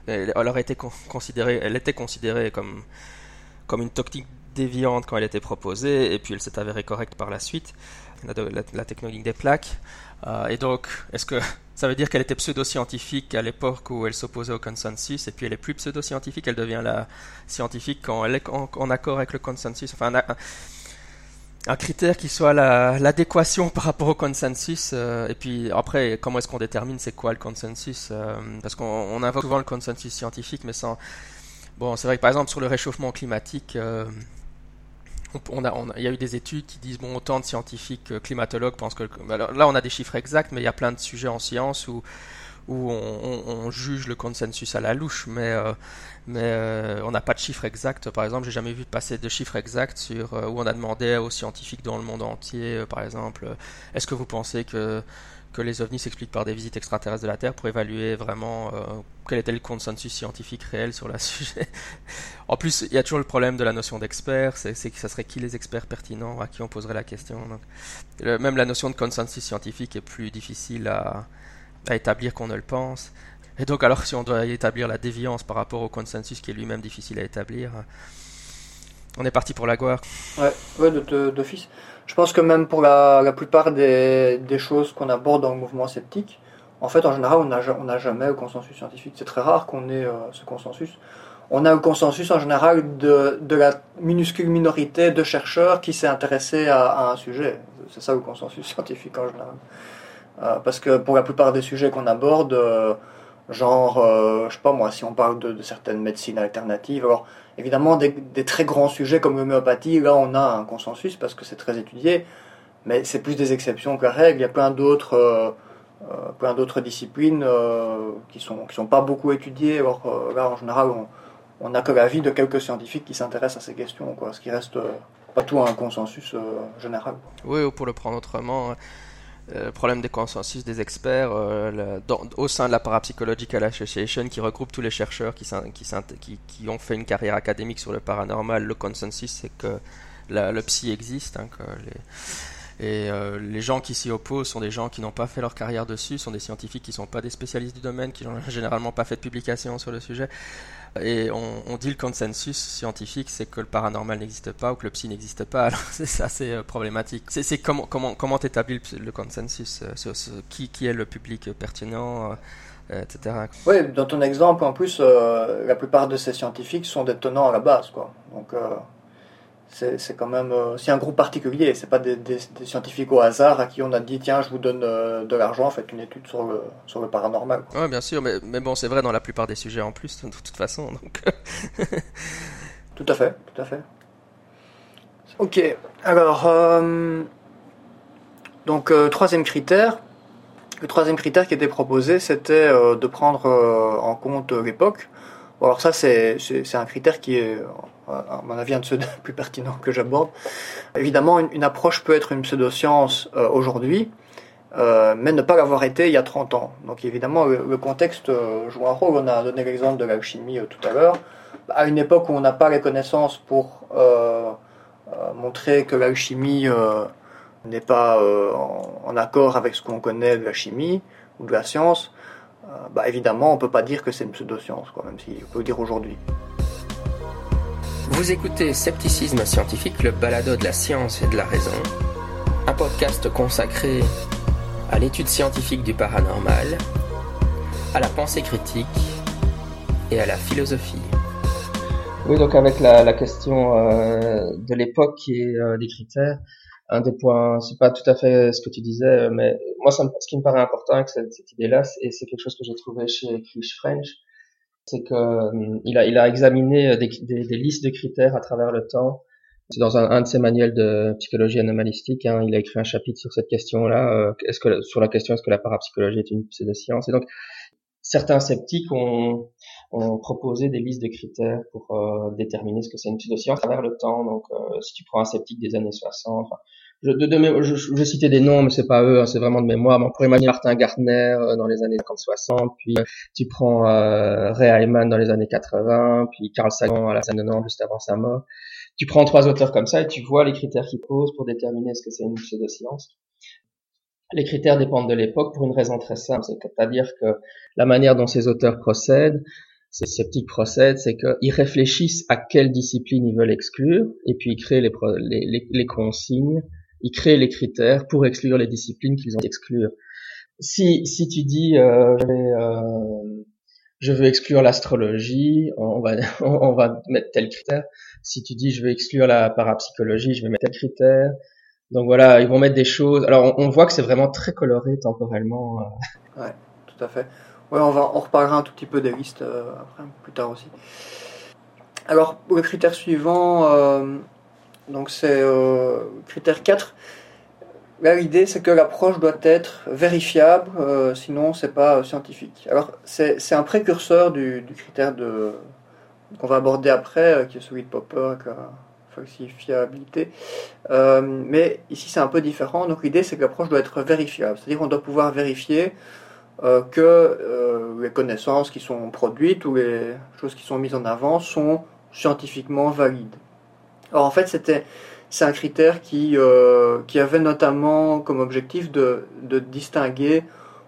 elle, elle, considérée, elle était considérée comme, comme une technique déviante quand elle était proposée, et puis elle s'est avérée correcte par la suite, la, la, des plaques. Euh, et donc, est-ce que ça veut dire qu'elle était pseudo-scientifique à l'époque où elle s'opposait au consensus, et puis elle est plus pseudo-scientifique, elle devient la scientifique quand elle est en, accord avec le consensus? Enfin, critère qui soit l'adéquation par rapport au consensus. Euh, et puis après, comment est-ce qu'on détermine c'est quoi le consensus euh, Parce qu'on invoque souvent le consensus scientifique, mais sans. Bon, c'est vrai que par exemple sur le réchauffement climatique. Euh, on a, il y a eu des études qui disent bon autant de scientifiques euh, climatologues pensent que bah, là on a des chiffres exacts mais il y a plein de sujets en science où où on, juge le consensus à la louche mais euh, mais euh, on n'a pas de chiffres exacts par exemple j'ai jamais vu passer de chiffres exacts sur où on a demandé aux scientifiques dans le monde entier par exemple est-ce que vous pensez que que les ovnis s'expliquent par des visites extraterrestres de la Terre pour évaluer vraiment euh, quel était le consensus scientifique réel sur le sujet? en plus, il y a toujours le problème de la notion d'expert, c'est que ça serait qui les experts pertinents à qui on poserait la question. même la notion de consensus scientifique est plus difficile à, établir qu'on ne le pense. Et donc alors si on doit établir la déviance par rapport au consensus qui est lui-même difficile à établir, on est parti pour la gloire.
Ouais, ouais d'office. Je pense que même pour la, plupart des, choses qu'on aborde dans le mouvement sceptique, en fait, en général, on n'a jamais le consensus scientifique. C'est très rare qu'on ait euh, ce consensus. On a le consensus en général de, la minuscule minorité de chercheurs qui s'est intéressé à, à, un sujet. C'est ça le consensus scientifique en général. Euh, parce que pour la plupart des sujets qu'on aborde, euh, genre, euh, je sais pas moi, si on parle de, certaines médecines alternatives, alors Évidemment, des, très grands sujets comme l'homéopathie, là on a un consensus parce que c'est très étudié, mais c'est plus des exceptions que la règle. Il y a plein d'autres, euh, plein d'autres disciplines qui sont qui sont pas beaucoup étudiées. Alors là, en général, on n'a que l'avis de quelques scientifiques qui s'intéressent à ces questions, quoi. Ce qui reste pas tout un consensus général.
Oui, ou pour le prendre autrement. Euh, problème des consensus des experts euh, au sein de la Parapsychological Association qui regroupe tous les chercheurs qui, ont fait une carrière académique sur le paranormal. Le consensus, c'est que le psy existe, hein, que Et euh, les gens qui s'y opposent sont des gens qui n'ont pas fait leur carrière dessus, sont des scientifiques qui ne sont pas des spécialistes du domaine, qui n'ont généralement pas fait de publication sur le sujet. Et on, dit le consensus scientifique, c'est que le paranormal n'existe pas ou que le psy n'existe pas. Alors c'est assez euh, problématique. C'est comment comment comment t'établis le, consensus sur, qui qui est le public pertinent etc.
Oui, dans ton exemple, en plus, la plupart de ces scientifiques sont des tenants à la base, quoi. Donc, c'est quand même euh, c'est un groupe particulier c'est pas des, scientifiques au hasard à qui on a dit tiens je vous donne euh, de l'argent faites une étude sur le sur le paranormal
oui bien sûr mais, mais bon c'est vrai dans la plupart des sujets en plus de toute façon donc
tout à fait tout à fait. Ok alors euh, donc troisième critère. Le troisième critère qui était proposé c'était de prendre en compte l'époque. Alors ça c'est un critère qui est à mon avis, un de ceux plus pertinents que j'aborde. Évidemment, une, approche peut être une pseudoscience euh, aujourd'hui, euh, mais ne pas l'avoir été il y a 30 ans. Donc évidemment, le, contexte euh, joue un rôle. On a donné l'exemple de l'alchimie tout à l'heure. À une époque où on n'a pas les connaissances pour montrer que l'alchimie n'est pas en, accord avec ce qu'on connaît de la chimie ou de la science, bah, évidemment, on ne peut pas dire que c'est une pseudoscience, quoi, même si on peut le dire aujourd'hui.
Vous écoutez Scepticisme scientifique, le balado de la science et de la raison. Un podcast consacré à l'étude scientifique du paranormal, à la pensée critique et à la philosophie.
Oui, donc avec la, question euh, de l'époque et euh, des critères, un des points, c'est pas tout à fait ce que tu disais, mais moi, ça ce qui me paraît important avec cette, cette idée-là, et c'est quelque chose que j'ai trouvé chez Chris French, c'est que euh, il a il a examiné euh, des, des, des, listes de critères à travers le temps. C'est dans un, un, de ses manuels de psychologie anomalistique. Hein, il a écrit un chapitre sur cette question-là. Euh, est-ce que sur la question est-ce que la parapsychologie est une pseudoscience Et donc certains sceptiques ont, ont proposé des listes de critères pour déterminer ce que c'est une pseudoscience à travers le temps. Donc si tu prends un sceptique des années 60, je, de, de, je, je, citais des noms, mais c'est pas eux, hein, c'est vraiment de mémoire. Mais on pourrait imaginer Martin Gartner euh, dans les années 50-60, puis euh, tu prends euh, Ray Hyman dans les années 80, puis Carl Sagan à la scène de juste avant sa mort. Tu prends trois auteurs comme ça et tu vois les critères qu'ils posent pour déterminer ce que c'est une pseudoscience. Les critères dépendent de l'époque pour une raison très simple, c'est-à-dire que la manière dont ces auteurs procèdent, ces sceptiques procèdent, c'est qu'ils réfléchissent à quelle discipline ils veulent exclure, et puis ils créent les, les, les consignes ils créent les critères pour exclure les disciplines qu'ils ont exclure. Si, si tu dis euh, je, euh, veux exclure l'astrologie, on va, on va mettre tel critère. Si tu dis je veux exclure la parapsychologie, je vais mettre tel critère. Donc voilà, ils vont mettre des choses. Alors on, voit que c'est vraiment très coloré temporellement.
Euh. Ouais, tout à fait. Ouais, on va, on reparlera un tout petit peu des listes euh, après, plus tard aussi. Alors, le critère suivant, euh, donc c'est euh, critère 4. Là, l'idée, c'est que l'approche doit être vérifiable, euh, sinon c'est pas scientifique. Alors, c'est un précurseur du, critère qu'on va aborder après, euh, qui est celui de Popper avec la falsifiabilité. Euh, mais ici, c'est un peu différent. Donc, l'idée, c'est que l'approche doit être vérifiable. C'est-à-dire qu'on doit pouvoir vérifier que les connaissances qui sont produites ou les choses qui sont mises en avant sont scientifiquement valides. Alors en fait, c'était c'est un critère qui, euh, qui avait notamment comme objectif de, de, distinguer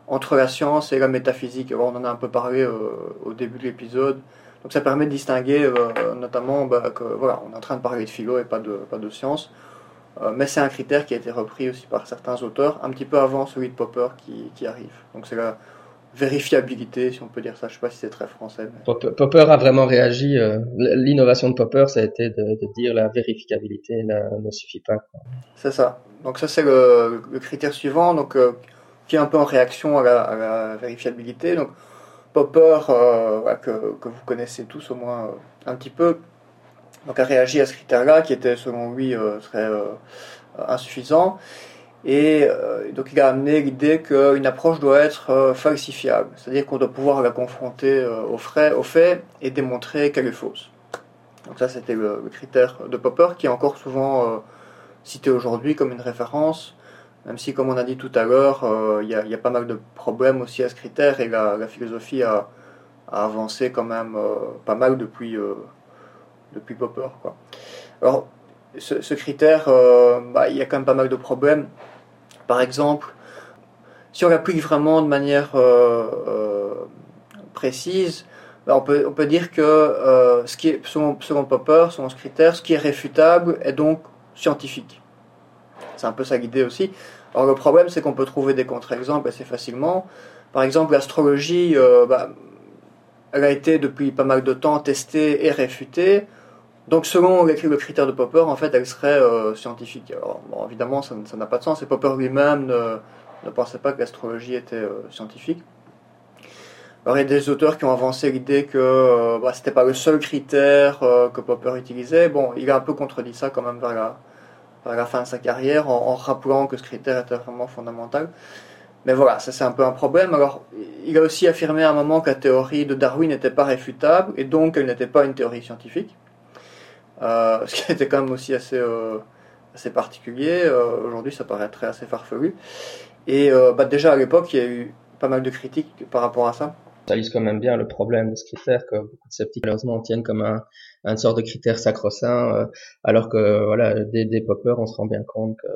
entre la science et la métaphysique. on en a un peu parlé euh, au début de l'épisode. Donc ça permet de distinguer euh, notamment bah, que voilà, on est en train de parler de philo et pas de, pas de science. mais c'est un critère qui a été repris aussi par certains auteurs, un petit peu avant celui de Popper qui, qui arrive. Donc c'est la, vérifiabilité, si on peut dire ça. Je sais pas si c'est très français.
Popper a vraiment réagi. Euh, l'innovation de Popper, ça a été de, dire la vérificabilité ne suffit pas.
C'est ça. Donc ça c'est le, critère suivant, donc euh, qui est un peu en réaction à la, vérifiabilité. Donc Popper, euh, que, que, vous connaissez tous au moins un petit peu, donc a réagi à ce critère-là, qui était selon lui très insuffisant. Et euh, donc il a amené l'idée qu'une approche doit être euh, falsifiable, c'est-à-dire qu'on doit pouvoir la confronter euh, aux, faits et démontrer qu'elle est fausse. Donc ça c'était le, critère de Popper qui est encore souvent cité aujourd'hui comme une référence, même si comme on a dit tout à l'heure, il y, a pas mal de problèmes aussi à ce critère et la, philosophie a, avancé quand même pas mal depuis, depuis Popper. Alors ce, critère, bah, il y a quand même pas mal de problèmes. Par exemple, si on l'applique vraiment de manière précise, bah, on, peut, on peut dire que ce qui est, selon, Popper, selon ce critère, ce qui est réfutable est donc scientifique. C'est un peu ça l'idée aussi. Alors le problème, c'est qu'on peut trouver des contre-exemples assez facilement. Par exemple, l'astrologie, euh, bah, elle a été depuis pas mal de temps testée et réfutée. Donc selon le critère de Popper, en fait, elle serait euh, scientifique. Alors évidemment, ça n'a pas de sens. Et Popper lui-même ne, pensait pas que l'astrologie était euh, scientifique. Alors il y a des auteurs qui ont avancé l'idée que bah, c'était pas le seul critère que Popper utilisait. Bon, il a un peu contredit ça quand même vers la, fin de sa carrière en, rappelant que ce critère était vraiment fondamental. Mais voilà, ça c'est un peu un problème. Alors, il a aussi affirmé à un moment que la théorie de Darwin n'était pas réfutable et donc elle n'était pas une théorie scientifique. Euh, ce qui était quand même aussi assez, euh, assez particulier. Euh, aujourd'hui, ça paraîtrait assez farfelu. Et bah, déjà à l'époque, il y a eu pas mal de critiques par rapport à ça.
Ça illustre quand même bien le problème de ce critère que beaucoup de sceptiques malheureusement tiennent comme un, une sorte de critère sacro-saint, euh, alors que voilà, des, des poppers, on se rend bien compte que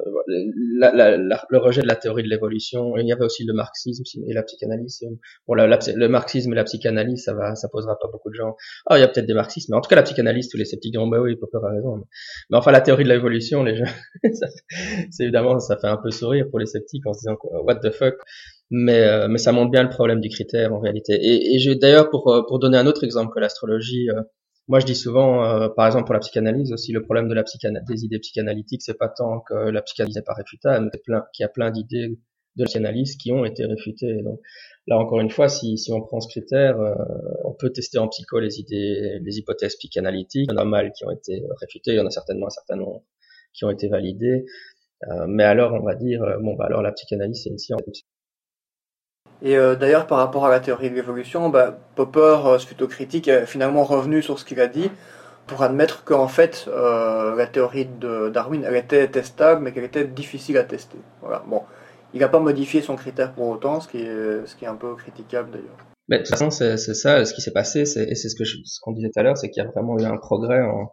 la, la, le rejet de la théorie de l'évolution, il y avait aussi le marxisme et la psychanalyse. Bon, la, le marxisme et la psychanalyse, ça va, ça posera pas beaucoup de gens. Ah, il y a peut-être des marxistes, mais en tout cas la psychanalyse, tous les sceptiques diront bah oui, Popper a raison. Mais enfin, la théorie de l'évolution, les gens, c'est évidemment, ça fait un peu sourire pour les sceptiques en se disant what the fuck mais euh, mais ça montre bien le problème du critère en réalité. Et, et d'ailleurs pour euh, pour donner un autre exemple que l'astrologie, moi, je dis souvent, euh, par exemple pour la psychanalyse aussi, le problème de la psychanalyse, des idées psychanalytiques, c'est pas tant que la psychanalyse n'est pas réfutable, mais qu'il y a plein d'idées de psychanalyse qui ont été réfutées. Donc là, encore une fois, si, si on prend ce critère, euh, on peut tester en psycho les idées, les hypothèses psychanalytiques. Il y en a mal qui ont été réfutées, il y en a certainement un certain nombre qui ont été validées. Euh, mais alors, on va dire, bon, bah alors la psychanalyse, c'est une science.
Et euh, d'ailleurs, par rapport à la théorie de l'évolution, bah, Popper, euh, suite aux critiques, est finalement revenu sur ce qu'il a dit pour admettre qu'en fait, euh, la théorie de Darwin, elle était testable, mais qu'elle était difficile à tester. Voilà. Bon, il n'a pas modifié son critère pour autant, ce qui est, ce qui est un peu critiquable d'ailleurs.
Mais de toute façon, c'est ça, ce qui s'est passé, et c'est ce que ce qu'on disait tout à l'heure, c'est qu'il y a vraiment eu un progrès en,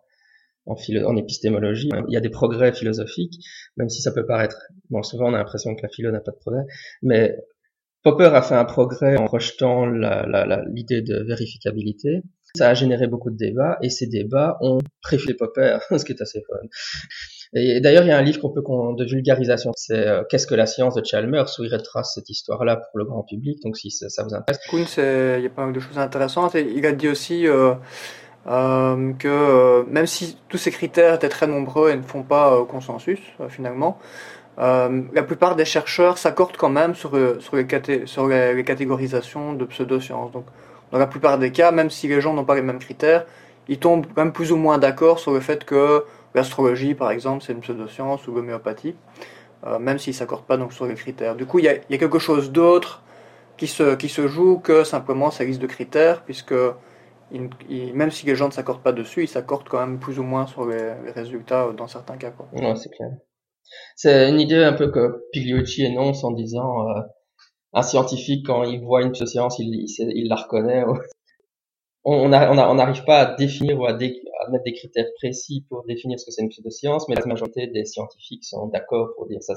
en, en, épistémologie. Il y a des progrès philosophiques, même si ça peut paraître, bon, souvent on a l'impression que la philo n'a pas de progrès, mais Popper a fait un progrès en rejetant l'idée de vérificabilité. Ça a généré beaucoup de débats et ces débats ont préféré Popper, ce qui est assez fun. Et d'ailleurs, il y a un livre qu'on peut de vulgarisation, c'est euh, Qu'est-ce que la science de Chalmers, où il retrace cette histoire-là pour le grand public. Donc, si ça, vous intéresse.
Kuhn, il y a pas mal de choses intéressantes. Et il a dit aussi euh, euh, que même si tous ces critères étaient très nombreux et ne font pas consensus finalement, euh, la plupart des chercheurs s'accordent quand même sur, euh, les, les, catégorisations de pseudosciences. Donc, dans la plupart des cas, même si les gens n'ont pas les mêmes critères, ils tombent quand même plus ou moins d'accord sur le fait que l'astrologie, par exemple, c'est une pseudoscience ou l'homéopathie, euh, même s'ils s'accordent pas donc sur les critères. Du coup, il y a, quelque chose d'autre qui se, joue que simplement sa liste de critères, puisque même si les gens ne s'accordent pas dessus, ils s'accordent quand même plus ou moins sur les, résultats dans certains cas. Quoi.
c'est clair. C'est une idée un peu que Pigliucci énonce en disant euh, un scientifique quand il voit une science, il, il, la reconnaît. On n'arrive pas à définir ou à, mettre des critères précis pour définir ce que c'est une pseudoscience, mais la majorité des scientifiques sont d'accord pour dire ça,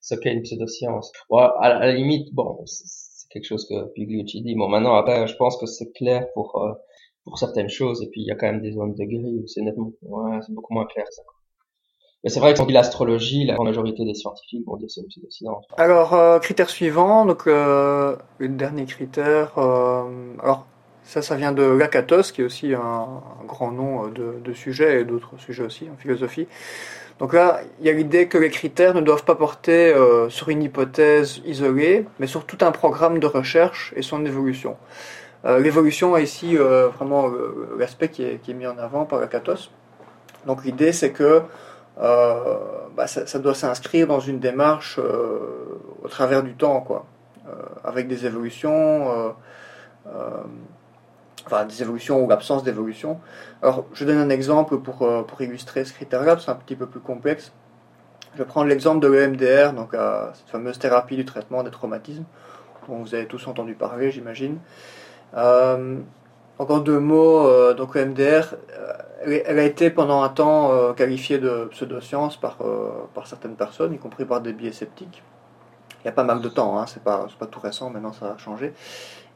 ce qu'est une pseudoscience. Bon, à, la limite, bon, c'est quelque chose que Pigliucci dit. Bon, maintenant, après, je pense que c'est clair pour euh, pour certaines choses, et puis il y a quand même des zones de gris où c'est nettement, ouais, c'est beaucoup moins clair ça. Mais c'est vrai que l'astrologie, la majorité des scientifiques vont dire c'est une pseudoscience.
Alors, euh, critère suivant, donc euh, le dernier critère, euh, alors ça, ça vient de Lakatos, qui est aussi un, grand nom euh, de, de sujet et d'autres sujets aussi en philosophie. Donc là, il y a l'idée que les critères ne doivent pas porter euh, sur une hypothèse isolée, mais sur tout un programme de recherche et son évolution. L'évolution est ici vraiment l'aspect qui est, qui est mis en avant par Lakatos. Donc l'idée, c'est que euh, bah, ça, doit s'inscrire dans une démarche euh, au travers du temps, quoi, euh, avec des évolutions, enfin des évolutions ou l'absence d'évolution. Alors, je donne un exemple pour, pour illustrer ce critère-là, c'est un petit peu plus complexe. Je prendre l'exemple de l'EMDR, donc cette fameuse thérapie du traitement des traumatismes, dont vous avez tous entendu parler, j'imagine. Encore deux mots. donc MDR, elle, a été pendant un temps qualifiée de pseudoscience par, par certaines personnes, y compris par des biais sceptiques. Il y a pas mal de temps, hein, c'est pas, tout récent, maintenant ça a changé.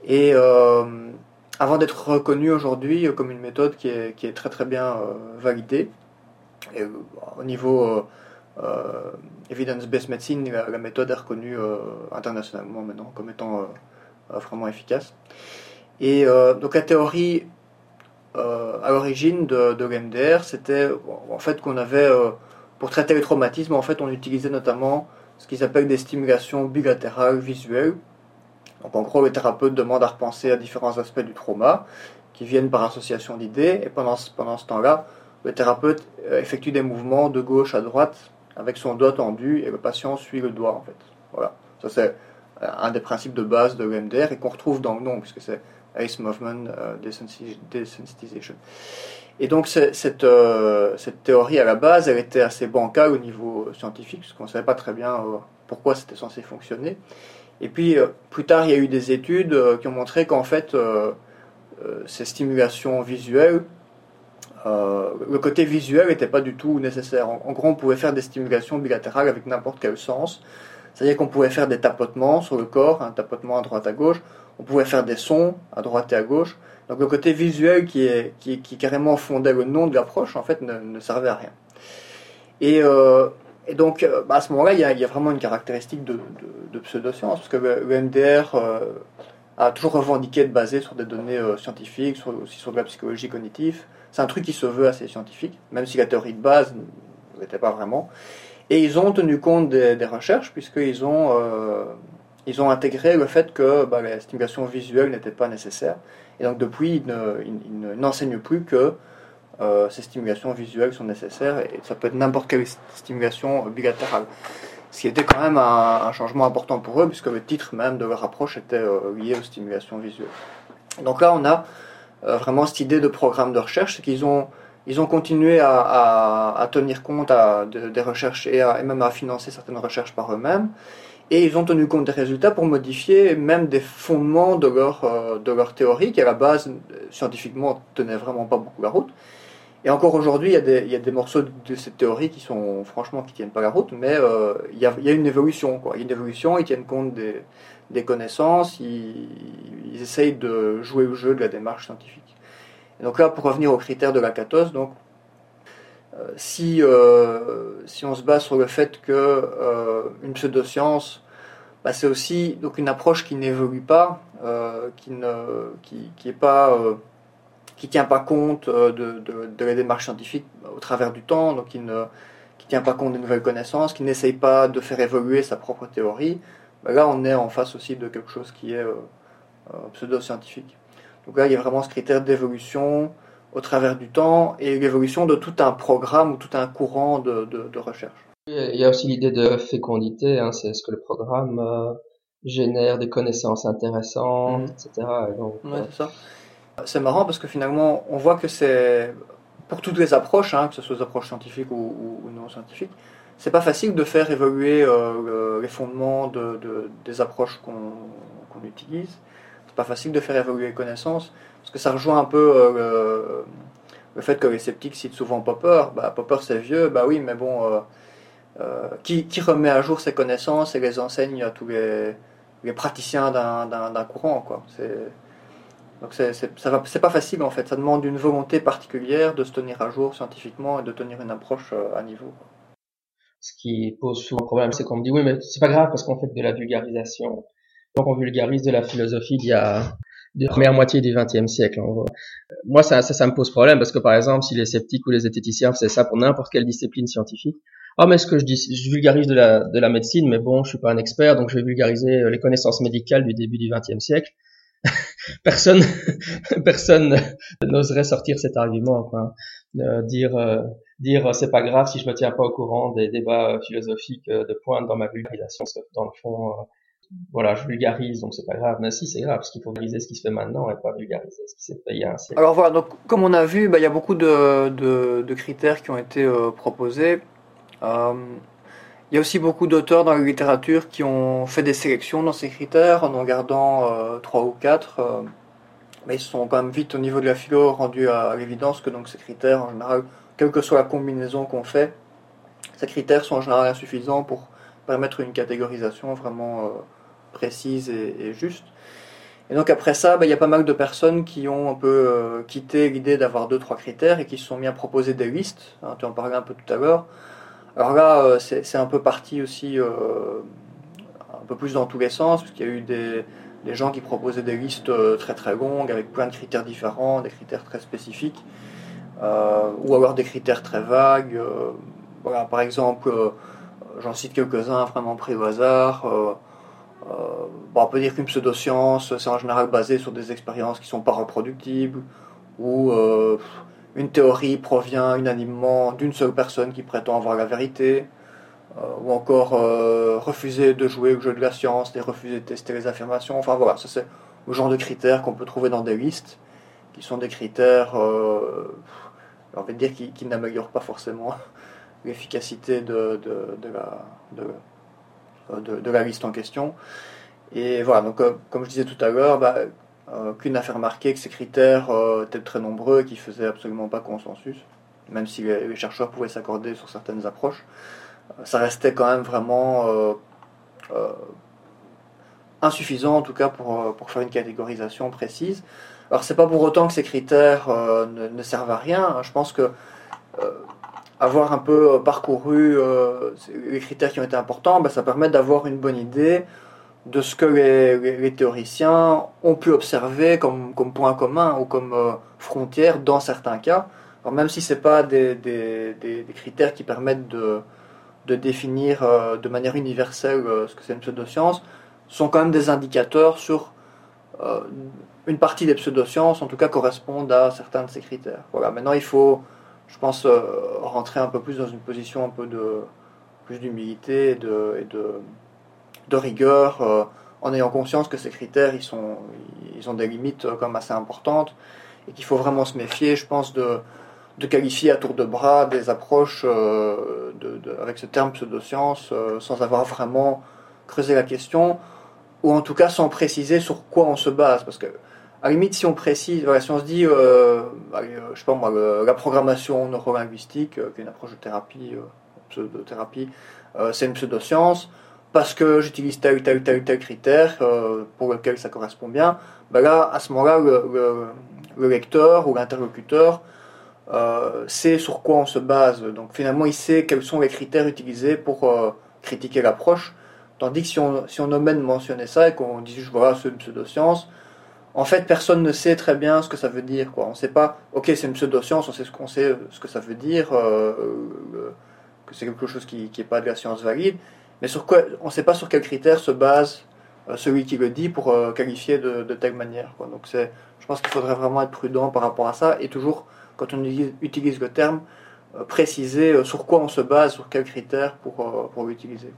Et avant d'être reconnue aujourd'hui comme une méthode qui est, très très bien validée, au niveau euh, evidence-based medicine, la, méthode est reconnue euh, internationalement maintenant comme étant euh, vraiment efficace. Et donc la théorie à l'origine de, de c'était en fait qu'on avait, pour traiter les traumatismes, en fait on utilisait notamment ce qu'ils appellent des stimulations bilatérales visuelles. Donc en gros, le thérapeute demande à repenser à différents aspects du trauma qui viennent par association d'idées, et pendant, pendant ce temps-là, le thérapeute effectue des mouvements de gauche à droite avec son doigt tendu et le patient suit le doigt en fait. Voilà, ça c'est un des principes de base de l'EMDR et qu'on retrouve dans le nom puisque c'est Ace Movement euh, Desensitization. Et donc cette, euh, cette théorie à la base, elle était assez bancale au niveau scientifique puisqu'on ne savait pas très bien euh, pourquoi c'était censé fonctionner. Et puis plus tard, il y a eu des études qui ont montré qu'en fait ces stimulations visuelles le côté visuel n'était pas du tout nécessaire. En, gros, on pouvait faire des stimulations bilatérales avec n'importe quel sens. C'est-à-dire qu'on pouvait faire des tapotements sur le corps, un tapotement à droite à gauche. On pouvait faire des sons à droite et à gauche. Donc le côté visuel qui, est, qui, qui carrément fondait le nom de l'approche, en fait, ne, servait à rien. Et, euh, et donc, euh, bah, à ce moment-là, il y, y, a vraiment une caractéristique de, de, de pseudoscience, parce que le, MDR a toujours revendiqué de baser sur des données scientifiques, aussi sur de la psychologie cognitive. C'est un truc qui se veut assez scientifique, même si la théorie de base ne l'était pas vraiment. Et ils ont tenu compte des, recherches, puisqu'ils ont, euh, ils ont intégré le fait que bah, la stimulation visuelle n'était pas nécessaire. Et donc depuis, ils n'enseignent plus que euh, ces stimulations visuelles sont nécessaires, et ça peut être n'importe quelle stimulation bilatérale. Ce qui était quand même un, changement important pour eux, puisque le titre même de leur approche était euh, lié aux stimulations visuelles. Donc là, on a euh, vraiment cette idée de programme de recherche, c'est qu'ils ont, ils ont continué à, tenir compte des recherches et, et, même à financer certaines recherches par eux-mêmes. Et ils ont tenu compte des résultats pour modifier même des fondements de leur, euh, de leur théorie, qui à la base, scientifiquement, tenaient vraiment pas beaucoup la route. Et encore aujourd'hui, il il y a des morceaux de cette théorie qui sont franchement qui tiennent pas la route, mais euh, il, y a, y a, une évolution. Quoi. Il y a une évolution, ils tiennent compte des, des connaissances, ils, ils, essayent de jouer au jeu de la démarche scientifique. Donc là, pour revenir aux critères de la 14, donc, euh, si, euh, si on se base sur le fait que euh, une pseudoscience, bah, c'est aussi donc une approche qui n'évolue pas, euh, qui ne qui, qui pas euh, qui tient pas compte de, la démarche scientifique au travers du temps, donc qui ne qui tient pas compte des nouvelles connaissances, qui n'essaye pas de faire évoluer sa propre théorie, bah là, on est en face aussi de quelque chose qui est euh, euh, pseudo-scientifique. Donc là, il y a vraiment ce critère d'évolution au travers du temps et l'évolution de tout un programme ou tout un courant de, de, recherche.
Il y a aussi l'idée de fécondité, hein, c'est ce que le programme euh, génère des connaissances intéressantes, mhm. etc.
donc, c'est ça. C'est marrant parce que finalement, on voit que c'est pour toutes les approches, hein, que ce soit des approches scientifiques ou non scientifiques, c'est pas facile de faire évoluer euh, les fondements de, des approches qu'on utilise. C'est pas facile de faire évoluer les connaissances parce que ça rejoint un peu euh, le, fait que les sceptiques citent souvent Popper. Bah, Popper c'est vieux, bah oui, mais bon, euh, qui, qui, remet à jour ses connaissances et les enseigne à tous les, les praticiens d'un courant, quoi. Donc c'est pas facile en fait, ça demande une volonté particulière de se tenir à jour scientifiquement et de tenir une approche à niveau
ce qui pose souvent problème, c'est qu'on me dit oui, mais c'est pas grave parce qu'on fait de la vulgarisation. Donc on vulgarise de la philosophie d'il y a de la première moitié du XXe siècle. Moi, ça, ça, ça, me pose problème parce que par exemple, si les sceptiques ou les esthéticiens faisaient ça pour n'importe quelle discipline scientifique, ah mais ce que je dis, je vulgarise de la, de la médecine, mais bon, je suis pas un expert, donc je vais vulgariser les connaissances médicales du début du XXe siècle. personne, personne n'oserait sortir cet argument, quoi. Euh, dire, euh, dire euh, c'est pas grave si je me tiens pas au courant des débats philosophiques de pointe dans ma vulgarisation, parce que dans le fond, voilà, je vulgarise, donc c'est pas grave. Mais si, c'est grave, parce qu'il faut vulgariser ce qui se fait maintenant et pas vulgariser ce qui s'est fait il y a un siècle.
Alors voilà, donc comme on a vu, bah, il y a beaucoup de, de, critères qui ont été proposés. Il y a aussi beaucoup d'auteurs dans la littérature qui ont fait des sélections dans ces critères en en gardant trois ou quatre mais ils sont quand même vite au niveau de la philo rendus à, l'évidence que donc ces critères, en général, quelle que soit la combinaison qu'on fait, ces critères sont en général insuffisants pour permettre une catégorisation vraiment euh, précise et, juste. Et donc après ça, bah, il y a pas mal de personnes qui ont un peu euh, quitté l'idée d'avoir deux trois critères et qui se sont mis à proposer des listes. Hein, tu en parlais un peu tout à l'heure. Alors là, euh, c'est un peu parti aussi un peu plus dans tous les sens, parce qu'il y a eu des, gens qui proposaient des listes euh, très très longues avec plein de critères différents, des critères très spécifiques, euh, ou alors des critères très vagues. Euh, voilà, par exemple, j'en cite quelques-uns vraiment pris au hasard. On peut dire qu'une pseudoscience, c'est en général basé sur des expériences qui ne sont pas reproductibles, ou une théorie provient unanimement d'une seule personne qui prétend avoir la vérité. Euh, ou encore euh, refuser de jouer au jeu de la science, et refuser de tester les affirmations. Enfin voilà, ça c'est le genre de critères qu'on peut trouver dans des listes, qui sont des critères, euh, on va dire, qui, n'améliorent pas forcément l'efficacité de, la, de, de, la liste en question. Et voilà, donc comme je disais tout à l'heure, bah, qu'une a fait remarquer que ces critères étaient très nombreux et qui faisaient absolument pas consensus, même si les chercheurs pouvaient s'accorder sur certaines approches ça restait quand même vraiment euh, euh, insuffisant en tout cas pour, euh, pour, faire une catégorisation précise. Alors c'est pas pour autant que ces critères ne, servent à rien. Je pense que avoir un peu parcouru les critères qui ont été importants, ben, ça permet d'avoir une bonne idée de ce que les, théoriciens ont pu observer comme, point commun ou comme frontière dans certains cas. Alors même si ce pas des, critères qui permettent de, définir euh, de manière universelle euh, ce que c'est une pseudoscience, sont quand même des indicateurs sur euh, une partie des pseudosciences, en tout cas correspondent à certains de ces critères. Voilà. Maintenant, il faut, je pense, rentrer un peu plus dans une position un peu de plus d'humilité et de, rigueur, en ayant conscience que ces critères, ils, ont des limites comme assez importantes et qu'il faut vraiment se méfier, je pense, de, qualifier à tour de bras des approches euh, avec ce terme pseudoscience euh, sans avoir vraiment creusé la question, ou en tout cas sans préciser sur quoi on se base. Parce que, à la limite, si on précise, si on se dit, euh, je sais pas moi, la programmation neurolinguistique, qui est une approche de thérapie, pseudothérapie, c'est une pseudoscience, parce que j'utilise tel, tel, tel, tel critère pour lequel ça correspond bien, ben là, à ce moment-là, le lecteur ou l'interlocuteur euh, sait sur quoi on se base. Donc finalement, il sait quels sont les critères utilisés pour euh, critiquer l'approche. Tandis que si on, si on mentionner ça et qu'on dit juste voilà, c'est une pseudoscience, en fait, personne ne sait très bien ce que ça veut dire. Quoi. On ne sait pas, ok, c'est une pseudoscience, on sait ce qu'on sait, ce que ça veut dire, euh, que c'est quelque chose qui n'est pas de la science valide, mais sur quoi, on ne sait pas sur quels critères se base celui qui le dit pour qualifier de, de, telle manière. Quoi. Donc c'est, je pense qu'il faudrait vraiment être prudent par rapport à ça et toujours quand on utilise le terme, euh, préciser euh, sur quoi on se base, sur quels critères pour, euh, pour l'utiliser.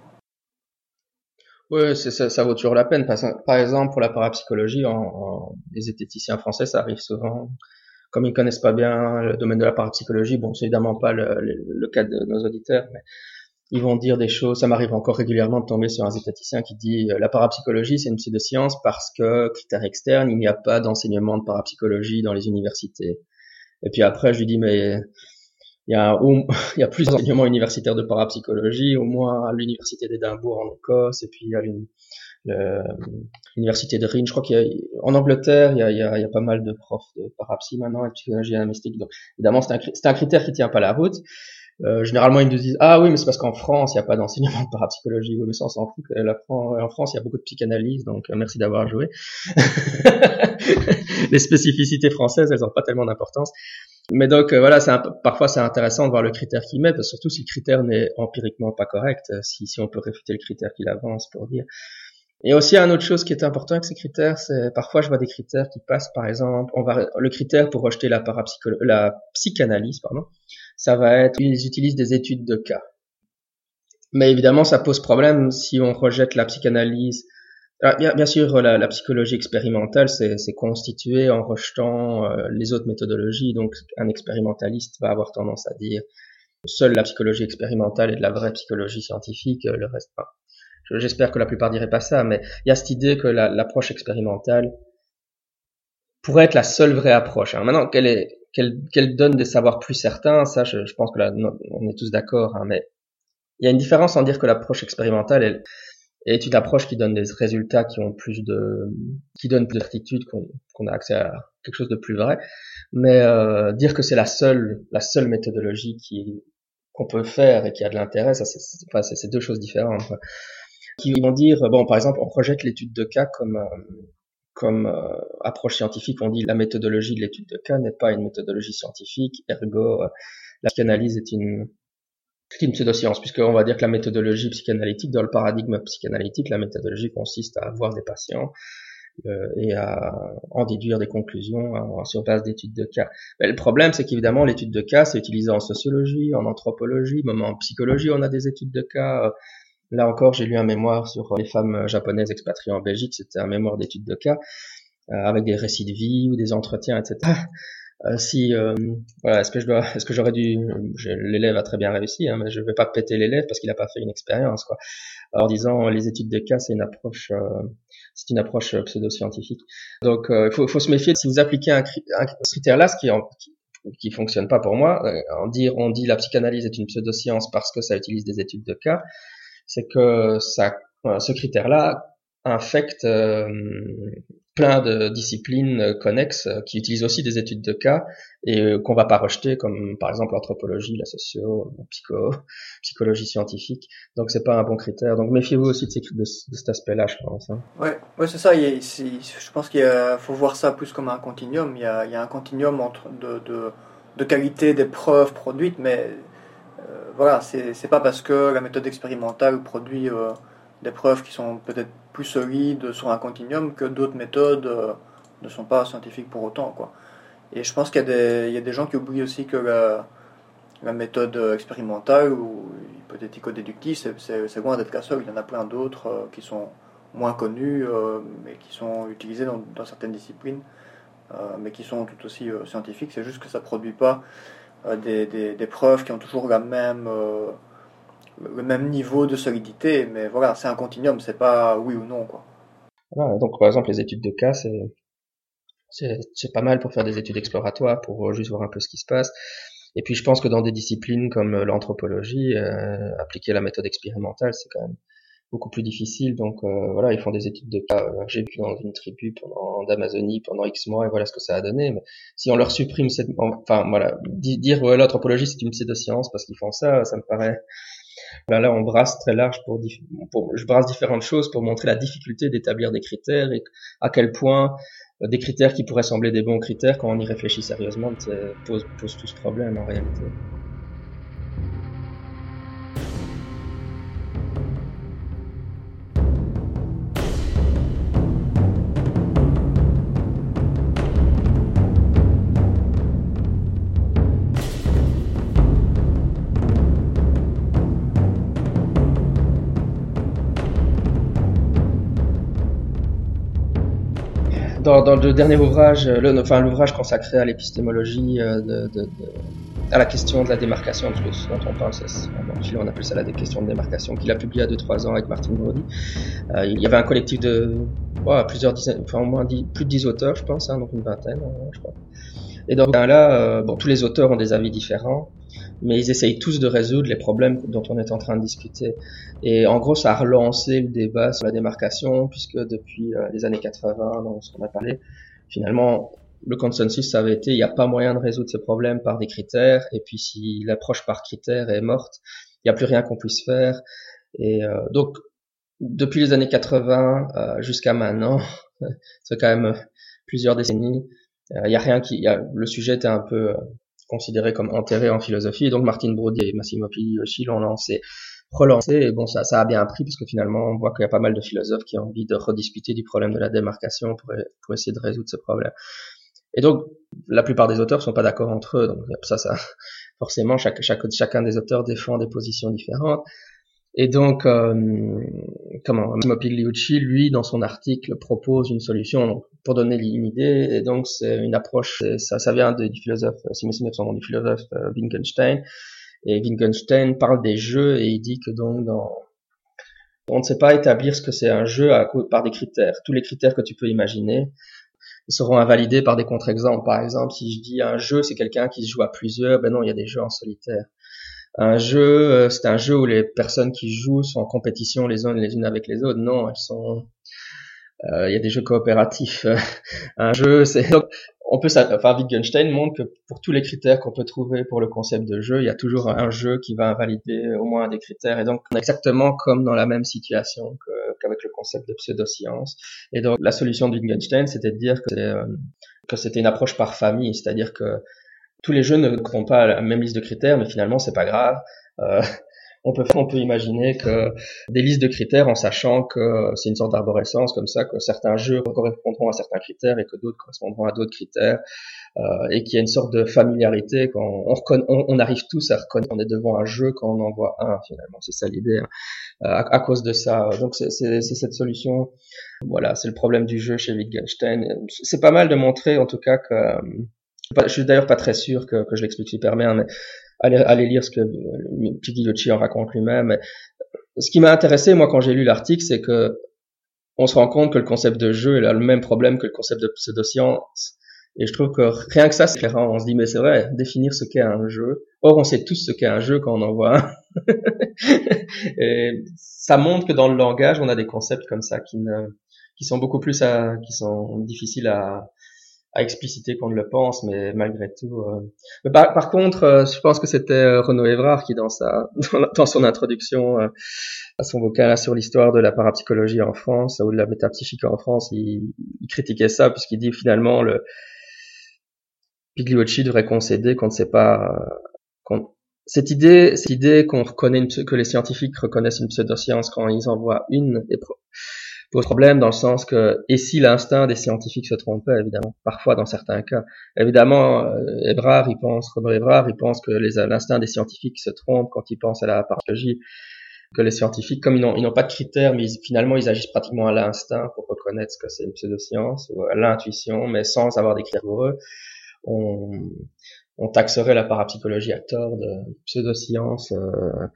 Oui, ça, ça, vaut toujours la peine. Par, exemple, pour la parapsychologie, en, les zététiciens français, ça arrive souvent. Comme ils connaissent pas bien le domaine de la parapsychologie, bon, c'est évidemment pas le, le, cas de nos auditeurs, mais ils vont dire des choses. Ça m'arrive encore régulièrement de tomber sur un zététicien qui dit la parapsychologie, c'est une pseudoscience parce que, critère externe, il n'y a pas d'enseignement de parapsychologie dans les universités. Et puis après, je lui dis, mais il y a, il y a plusieurs enseignements universitaires de parapsychologie, au moins à l'université d'Édimbourg en Écosse, et puis à l'université de Rennes. Je crois qu'il y a, en Angleterre, il y a, il y a, il y a pas mal de profs de parapsy maintenant, et de psychologie anamystique. Donc, évidemment, c'est un, un critère qui tient pas la route. Euh, généralement, ils nous disent ah oui, mais c'est parce qu'en France, il n'y a pas d'enseignement de parapsychologie. Oui, mais ça, on s'en fout. La, en France, il y a beaucoup de psychanalyse, donc euh, merci d'avoir joué. Les spécificités françaises, elles n'ont pas tellement d'importance. Mais donc euh, voilà, c'est parfois c'est intéressant de voir le critère qu'il met, parce surtout si le critère n'est empiriquement pas correct, si, si on peut réfuter le critère qu'il avance pour dire. Et aussi une autre chose qui est important avec ces critères, c'est parfois je vois des critères qui passent, par exemple, on va le critère pour rejeter la la psychanalyse, pardon ça va être ils utilisent des études de cas. Mais évidemment, ça pose problème si on rejette la psychanalyse. Bien, sûr, la, la psychologie expérimentale, c'est constitué en rejetant euh, les autres méthodologies. Donc, un expérimentaliste va avoir tendance à dire seule la psychologie expérimentale est de la vraie psychologie scientifique, euh, le reste pas. J'espère que la plupart diraient pas ça, mais il y a cette idée que l'approche expérimentale pourrait être la seule vraie approche. Hein. Maintenant, qu'elle est, qu'elle, donne des savoirs plus certains, ça, je, pense que là, on est tous d'accord. Hein, mais il y a une différence en dire que l'approche expérimentale elle, est une approche qui donne des résultats qui ont plus de, qui donne plus de certitude, qu'on, a accès à quelque chose de plus vrai. Mais euh, dire que c'est la seule, la seule méthodologie qui qu'on peut faire et qui a de l'intérêt, ça, c'est, enfin, deux choses différentes. Qui vont dire, bon, par exemple, on projette l'étude de cas comme euh, comme euh, approche scientifique, on dit la méthodologie de l'étude de cas n'est pas une méthodologie scientifique, ergo euh, la psychanalyse est une, une pseudoscience, puisqu'on va dire que la méthodologie psychanalytique, dans le paradigme psychanalytique, la méthodologie consiste à voir des patients euh, et à en déduire des conclusions hein, sur base d'études de cas. Mais le problème, c'est qu'évidemment, l'étude de cas, c'est utilisé en sociologie, en anthropologie, même en psychologie, on a des études de cas. Là encore, j'ai lu un mémoire sur les femmes japonaises expatriées en Belgique. C'était un mémoire d'études de cas euh, avec des récits de vie ou des entretiens, etc. Euh, si euh, voilà, est-ce que je dois, est-ce que j'aurais dû, l'élève a très bien réussi, hein, mais je vais pas péter l'élève parce qu'il a pas fait une expérience, quoi. En disant les études de cas, c'est une approche, c'est une approche pseudo-scientifique. Donc il faut, faut, se méfier. Si vous appliquez un, critère-là, ce qui, qui, qui fonctionne pas pour moi, en dire, on dit la psychanalyse est une pseudo-science parce que ça utilise des études de cas, c'est que ça, ce critère-là infecte euh, plein de disciplines connexes qui utilisent aussi des études de cas et qu'on va pas rejeter comme par exemple l'anthropologie, la socio, la psycho, psychologie scientifique. Donc c'est pas un bon critère. Donc méfiez-vous aussi de, cet aspect-là, je pense. Hein.
Ouais, ouais c'est ça. Je pense qu'il faut voir ça plus comme un continuum. Il y a, il y a un continuum entre de, de, de qualité des preuves produites, mais euh, voilà, c'est pas parce que la méthode expérimentale produit euh, des preuves qui sont peut-être plus solides sur un continuum que d'autres méthodes euh, ne sont pas scientifiques pour autant. Quoi. Et je pense qu'il y, a des gens qui oublient aussi que la, méthode expérimentale ou hypothético-déductive, c'est loin d'être la seule. Il y en a plein d'autres qui sont moins connues, mais qui sont utilisées dans, dans certaines disciplines, mais qui sont tout aussi scientifiques. C'est juste que ça ne produit pas euh, des, des, preuves qui ont toujours la même, euh, le même niveau de solidité, mais voilà, c'est un continuum, c'est pas oui ou non. Quoi.
donc par exemple, les études de cas, c'est, pas mal pour faire des études exploratoires, pour juste voir un peu ce qui se passe. Et puis je pense que dans des disciplines comme l'anthropologie, euh, appliquer la méthode expérimentale, c'est quand même beaucoup plus difficile. Donc euh, voilà, ils font des études de cas. Euh, j'ai vécu dans une tribu pendant d'Amazonie pendant X mois et voilà ce que ça a donné. Mais si on leur supprime cette, enfin voilà, dire ouais, l'anthropologie c'est une pseudo-science parce qu'ils font ça, ça me paraît. Là, là, on brasse très large pour, pour, je brasse différentes choses pour montrer la difficulté d'établir des critères et à quel point euh, des critères qui pourraient sembler des bons critères quand on y réfléchit sérieusement posent, posent tout ce problème en réalité. Dans, le dernier ouvrage, euh, enfin l'ouvrage consacré à l'épistémologie, euh, à la question de la démarcation, de ce dont on parle, on appelle ça la question de démarcation, qu'il a publié a 2-3 ans avec Martin Brody. Euh, il y avait un collectif de plusieurs dizaines, enfin au moins plus de 10 auteurs, je pense, hein, donc une vingtaine, je crois. Et donc là, bon, tous les auteurs ont des avis différents mais ils essayent tous de résoudre les problèmes dont on est en train de discuter. Et en gros, ça a relancé le débat sur la démarcation, puisque depuis euh, les années 80, dans ce qu'on a parlé, finalement, le consensus, avait été, il n'y a pas moyen de résoudre ce problème par des critères, et puis si l'approche par critères est morte, il n'y a plus rien qu'on puisse faire. Et euh, donc, depuis les années 80 euh, jusqu'à maintenant, c'est quand même plusieurs décennies, il n'y a rien qui, y a, le sujet était un peu considéré comme enterré en philosophie. Et donc Martin Brody et Massimo Pigliosi l'ont lancé, relancé. Et bon, ça, ça a bien pris parce que finalement, on voit qu'il y a pas mal de philosophes qui ont envie de rediscuter du problème de la démarcation pour, pour essayer de résoudre ce problème. Et donc, la plupart des auteurs sont pas d'accord entre eux. Donc ça, ça, forcément, chaque, chacun des auteurs défend des positions différentes. Et donc, euh, comment lui, dans son article, propose une solution pour donner une idée. Et donc, c'est une approche, ça, ça vient du philosophe, si mes souvenirs du philosophe euh, Wittgenstein. Et Wittgenstein parle des jeux et il dit que donc, dans, on ne sait pas établir ce que c'est un jeu par des critères. Tous les critères que tu peux imaginer, seront invalidés par des contre-exemples. Par exemple, si je dis un jeu, c'est quelqu'un qui se joue à plusieurs, ben non, il y a des jeux en solitaire. Un jeu, euh, c'est un jeu où les personnes qui jouent sont en compétition les unes les unes avec les autres. Non, elles sont. Euh, il y a des jeux coopératifs. un jeu, c'est on peut, enfin, Wittgenstein montre que pour tous les critères qu'on peut trouver pour le concept de jeu, il y a toujours un jeu qui va invalider au moins un des critères. Et donc, on est exactement comme dans la même situation qu'avec le concept de pseudoscience. Et donc, la solution de Wittgenstein, c'était de dire que, euh, que c'était une approche par famille, c'est-à-dire que tous les jeux ne font pas la même liste de critères, mais finalement, c'est pas grave. Euh, on peut, on peut imaginer que des listes de critères en sachant que c'est une sorte d'arborescence comme ça, que certains jeux correspondront à certains critères et que d'autres correspondront à d'autres critères, euh, et qu'il y a une sorte de familiarité quand on, on, on, arrive tous à reconnaître qu'on est devant un jeu quand on en voit un finalement, c'est ça l'idée. Hein. Euh, à, cause de ça, donc c'est cette solution. Voilà, c'est le problème du jeu chez Wittgenstein. C'est pas mal de montrer en tout cas que je suis d'ailleurs pas très sûr que, je l'explique super bien, mais allez, allez lire ce que Pigliocci en raconte lui-même. Ce qui m'a intéressé, moi, quand j'ai lu l'article, c'est que on se rend compte que le concept de jeu il a le même problème que le concept de pseudoscience. Et je trouve que rien que ça, c'est clair. On se dit, mais c'est vrai, définir ce qu'est un jeu. Or, on sait tous ce qu'est un jeu quand on en voit un. et ça montre que dans le langage, on a des concepts comme ça qui ne, qui sont beaucoup plus à, qui sont difficiles à, à expliciter qu'on ne le pense, mais malgré tout. Euh... par, contre, euh, je pense que c'était euh, Renaud Evrard qui, dans sa dans, son introduction euh, à son vocal sur l'histoire de la parapsychologie en France ou de la métapsychique en France, il, il critiquait ça puisqu'il dit finalement le Pigliocci devrait concéder qu'on ne sait pas. cette idée, cette idée qu'on reconnaît que les scientifiques reconnaissent une pseudoscience quand ils en voient une, pose problème dans le sens que et si l'instinct des scientifiques se trompait évidemment parfois dans certains cas. Évidemment euh, Ebrard il pense Renaud Ebrard il pense que l'instinct des scientifiques se trompe quand ils pensent à la parapsychologie que les scientifiques comme ils n'ont pas de critères mais finalement ils agissent pratiquement à l'instinct pour reconnaître ce que c'est une pseudoscience ou à l'intuition mais sans avoir des critères pour eux on, on taxerait la parapsychologie à tort de pseudoscience euh,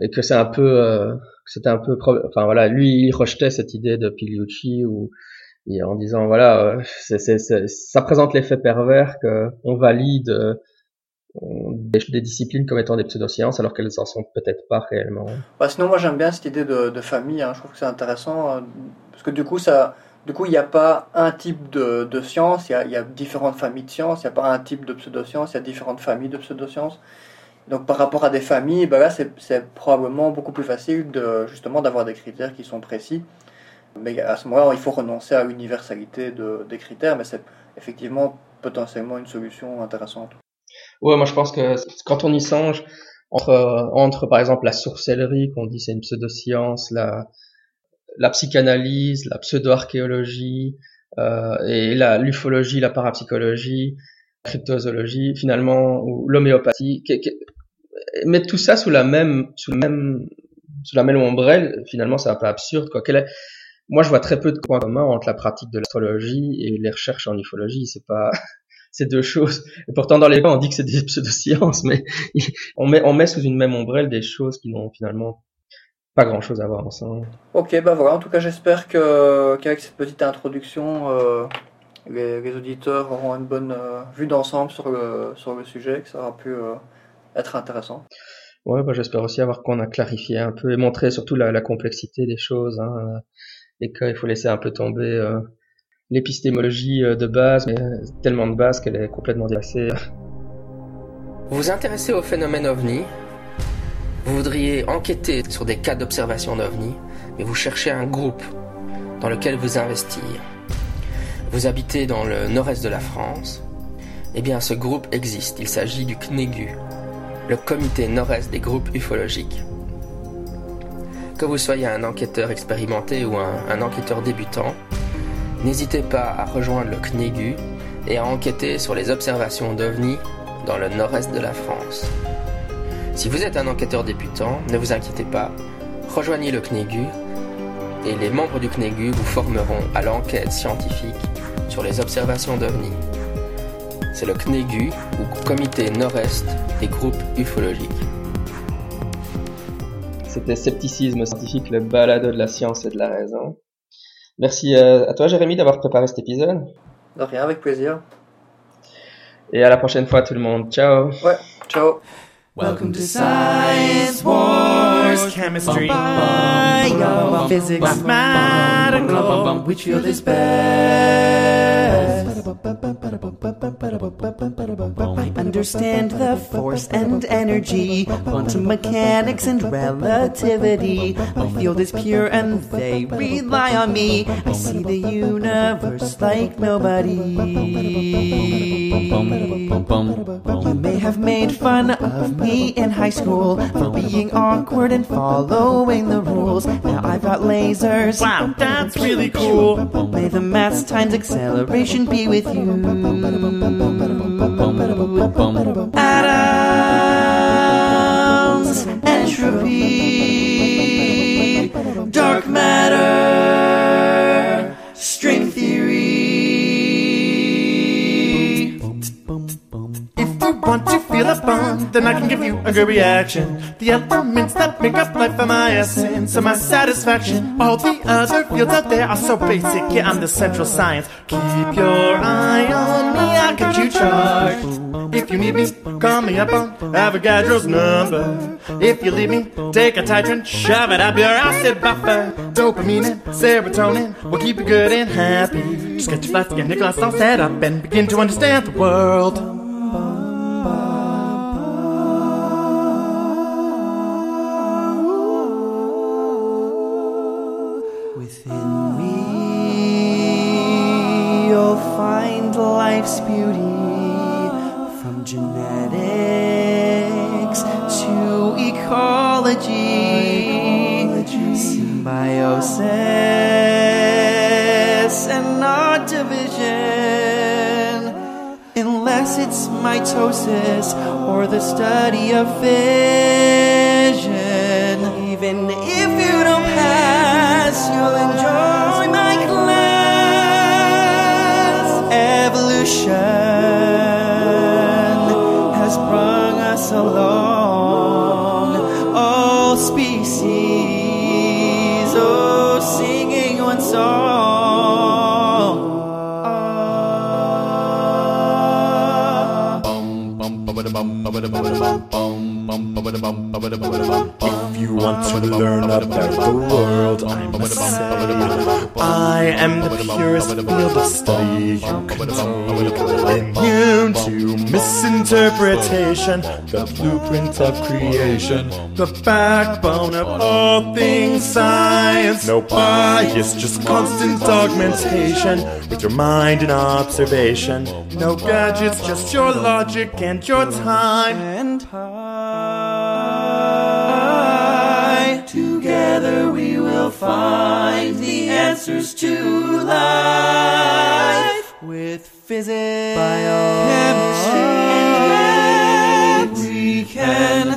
et que c'est un peu euh, c'était un peu enfin voilà lui il rejetait cette idée de Piliucci ou en disant voilà euh, c'est, c'est, ça présente l'effet pervers que on valide euh, des, disciplines comme étant des pseudosciences alors qu'elles en sont peut-être pas réellement.
Bah, sinon moi j'aime bien cette idée de, de famille hein. je trouve que c'est intéressant parce que du coup ça du coup il n'y a pas un type de, de science il y, y a différentes familles de sciences il n'y a pas un type de pseudoscience il y a différentes familles de pseudosciences donc par rapport à des familles, bah là c'est probablement beaucoup plus facile de, justement d'avoir des critères qui sont précis. Mais à ce moment-là, il faut renoncer à l'universalité de, des critères, mais c'est effectivement potentiellement une solution intéressante.
Ouais, moi je pense que quand on y songe, entre, entre par exemple la sorcellerie, qu'on dit c'est une pseudo-science, la, la psychanalyse, la pseudo-archéologie, euh, et la l'ufologie, la parapsychologie, cryptozoologie, finalement, ou l'homéopathie, mettre tout ça sous la même, sous le même, sous la même ombrelle, finalement, c'est un peu absurde, quoi. Quelle est... Moi, je vois très peu de points communs entre la pratique de l'astrologie et les recherches en ufologie. C'est pas, c'est deux choses. Et pourtant, dans les cas, on dit que c'est des pseudosciences, mais on met, on met sous une même ombrelle des choses qui n'ont finalement pas grand chose à voir ensemble.
Ok, bah voilà. En tout cas, j'espère que, qu'avec cette petite introduction, euh, les, les, auditeurs auront une bonne euh, vue d'ensemble sur le, sur le sujet, que ça aura pu, euh, être intéressant.
Ouais, bah, j'espère aussi avoir qu'on a clarifié un peu et montré surtout la, la complexité des choses, hein, et qu'il faut laisser un peu tomber euh, l'épistémologie euh, de base, mais tellement de base qu'elle est complètement dépassée.
Vous vous intéressez au phénomène ovni? Vous voudriez enquêter sur des cas d'observation d'ovni, mais vous cherchez un groupe dans lequel vous investir. Vous habitez dans le nord-est de la France. Eh bien, ce groupe existe. Il s'agit du CNEGU, le comité nord-est des groupes ufologiques. Que vous soyez un enquêteur expérimenté ou un, enquêteur débutant, n'hésitez pas à rejoindre le CNEGU et à enquêter sur les observations d'OVNI dans le nord-est de la France. Si vous êtes un enquêteur débutant, ne vous inquiétez pas, rejoignez le CNEGU et les membres du CNEGU vous formeront à l'enquête scientifique sur les observations d'OVNI c'est le CNEGU, ou Comité Nord-Est des groupes ufologiques.
C'était Scepticisme scientifique, le balado de la science et de la raison. Merci euh, à toi Jérémy d'avoir préparé cet épisode.
De rien, avec plaisir.
Et à la prochaine fois tout le monde. Ciao.
Ouais, ciao.
Welcome to Science Wars, Chemistry, Bio, Physics, Matter, which field is best? I understand the force and energy, quantum mechanics and relativity. My field is pure and they rely on me. I see the universe like nobody. You may have made fun of me in high school for being awkward and following the rules. Now I've got lasers.
Wow, that's really cool.
May the mass times acceleration be with you. Atoms, entropy, dark matter, string theory.
Want to feel a bond, then I can give you a good reaction. The elements that make up life are my essence, and my satisfaction. All the other fields out there are so basic, yeah, I'm the central science. Keep your eye on me, I'll get you charged. If you need me, call me up on Avogadro's number. If you leave me, take a Titran, shove it up your acid buffer. Dopamine and serotonin will keep you good and happy. Just get your flask and Nicholas all set up and begin to understand the world.
Bye. Or the study of fission.
Purest field of study you take. Immune to misinterpretation, the blueprint of creation, the backbone of all things science. No bias, just constant augmentation with your mind and observation. No gadgets, just your logic and your time.
answers to life with physics, biology, chemistry. We can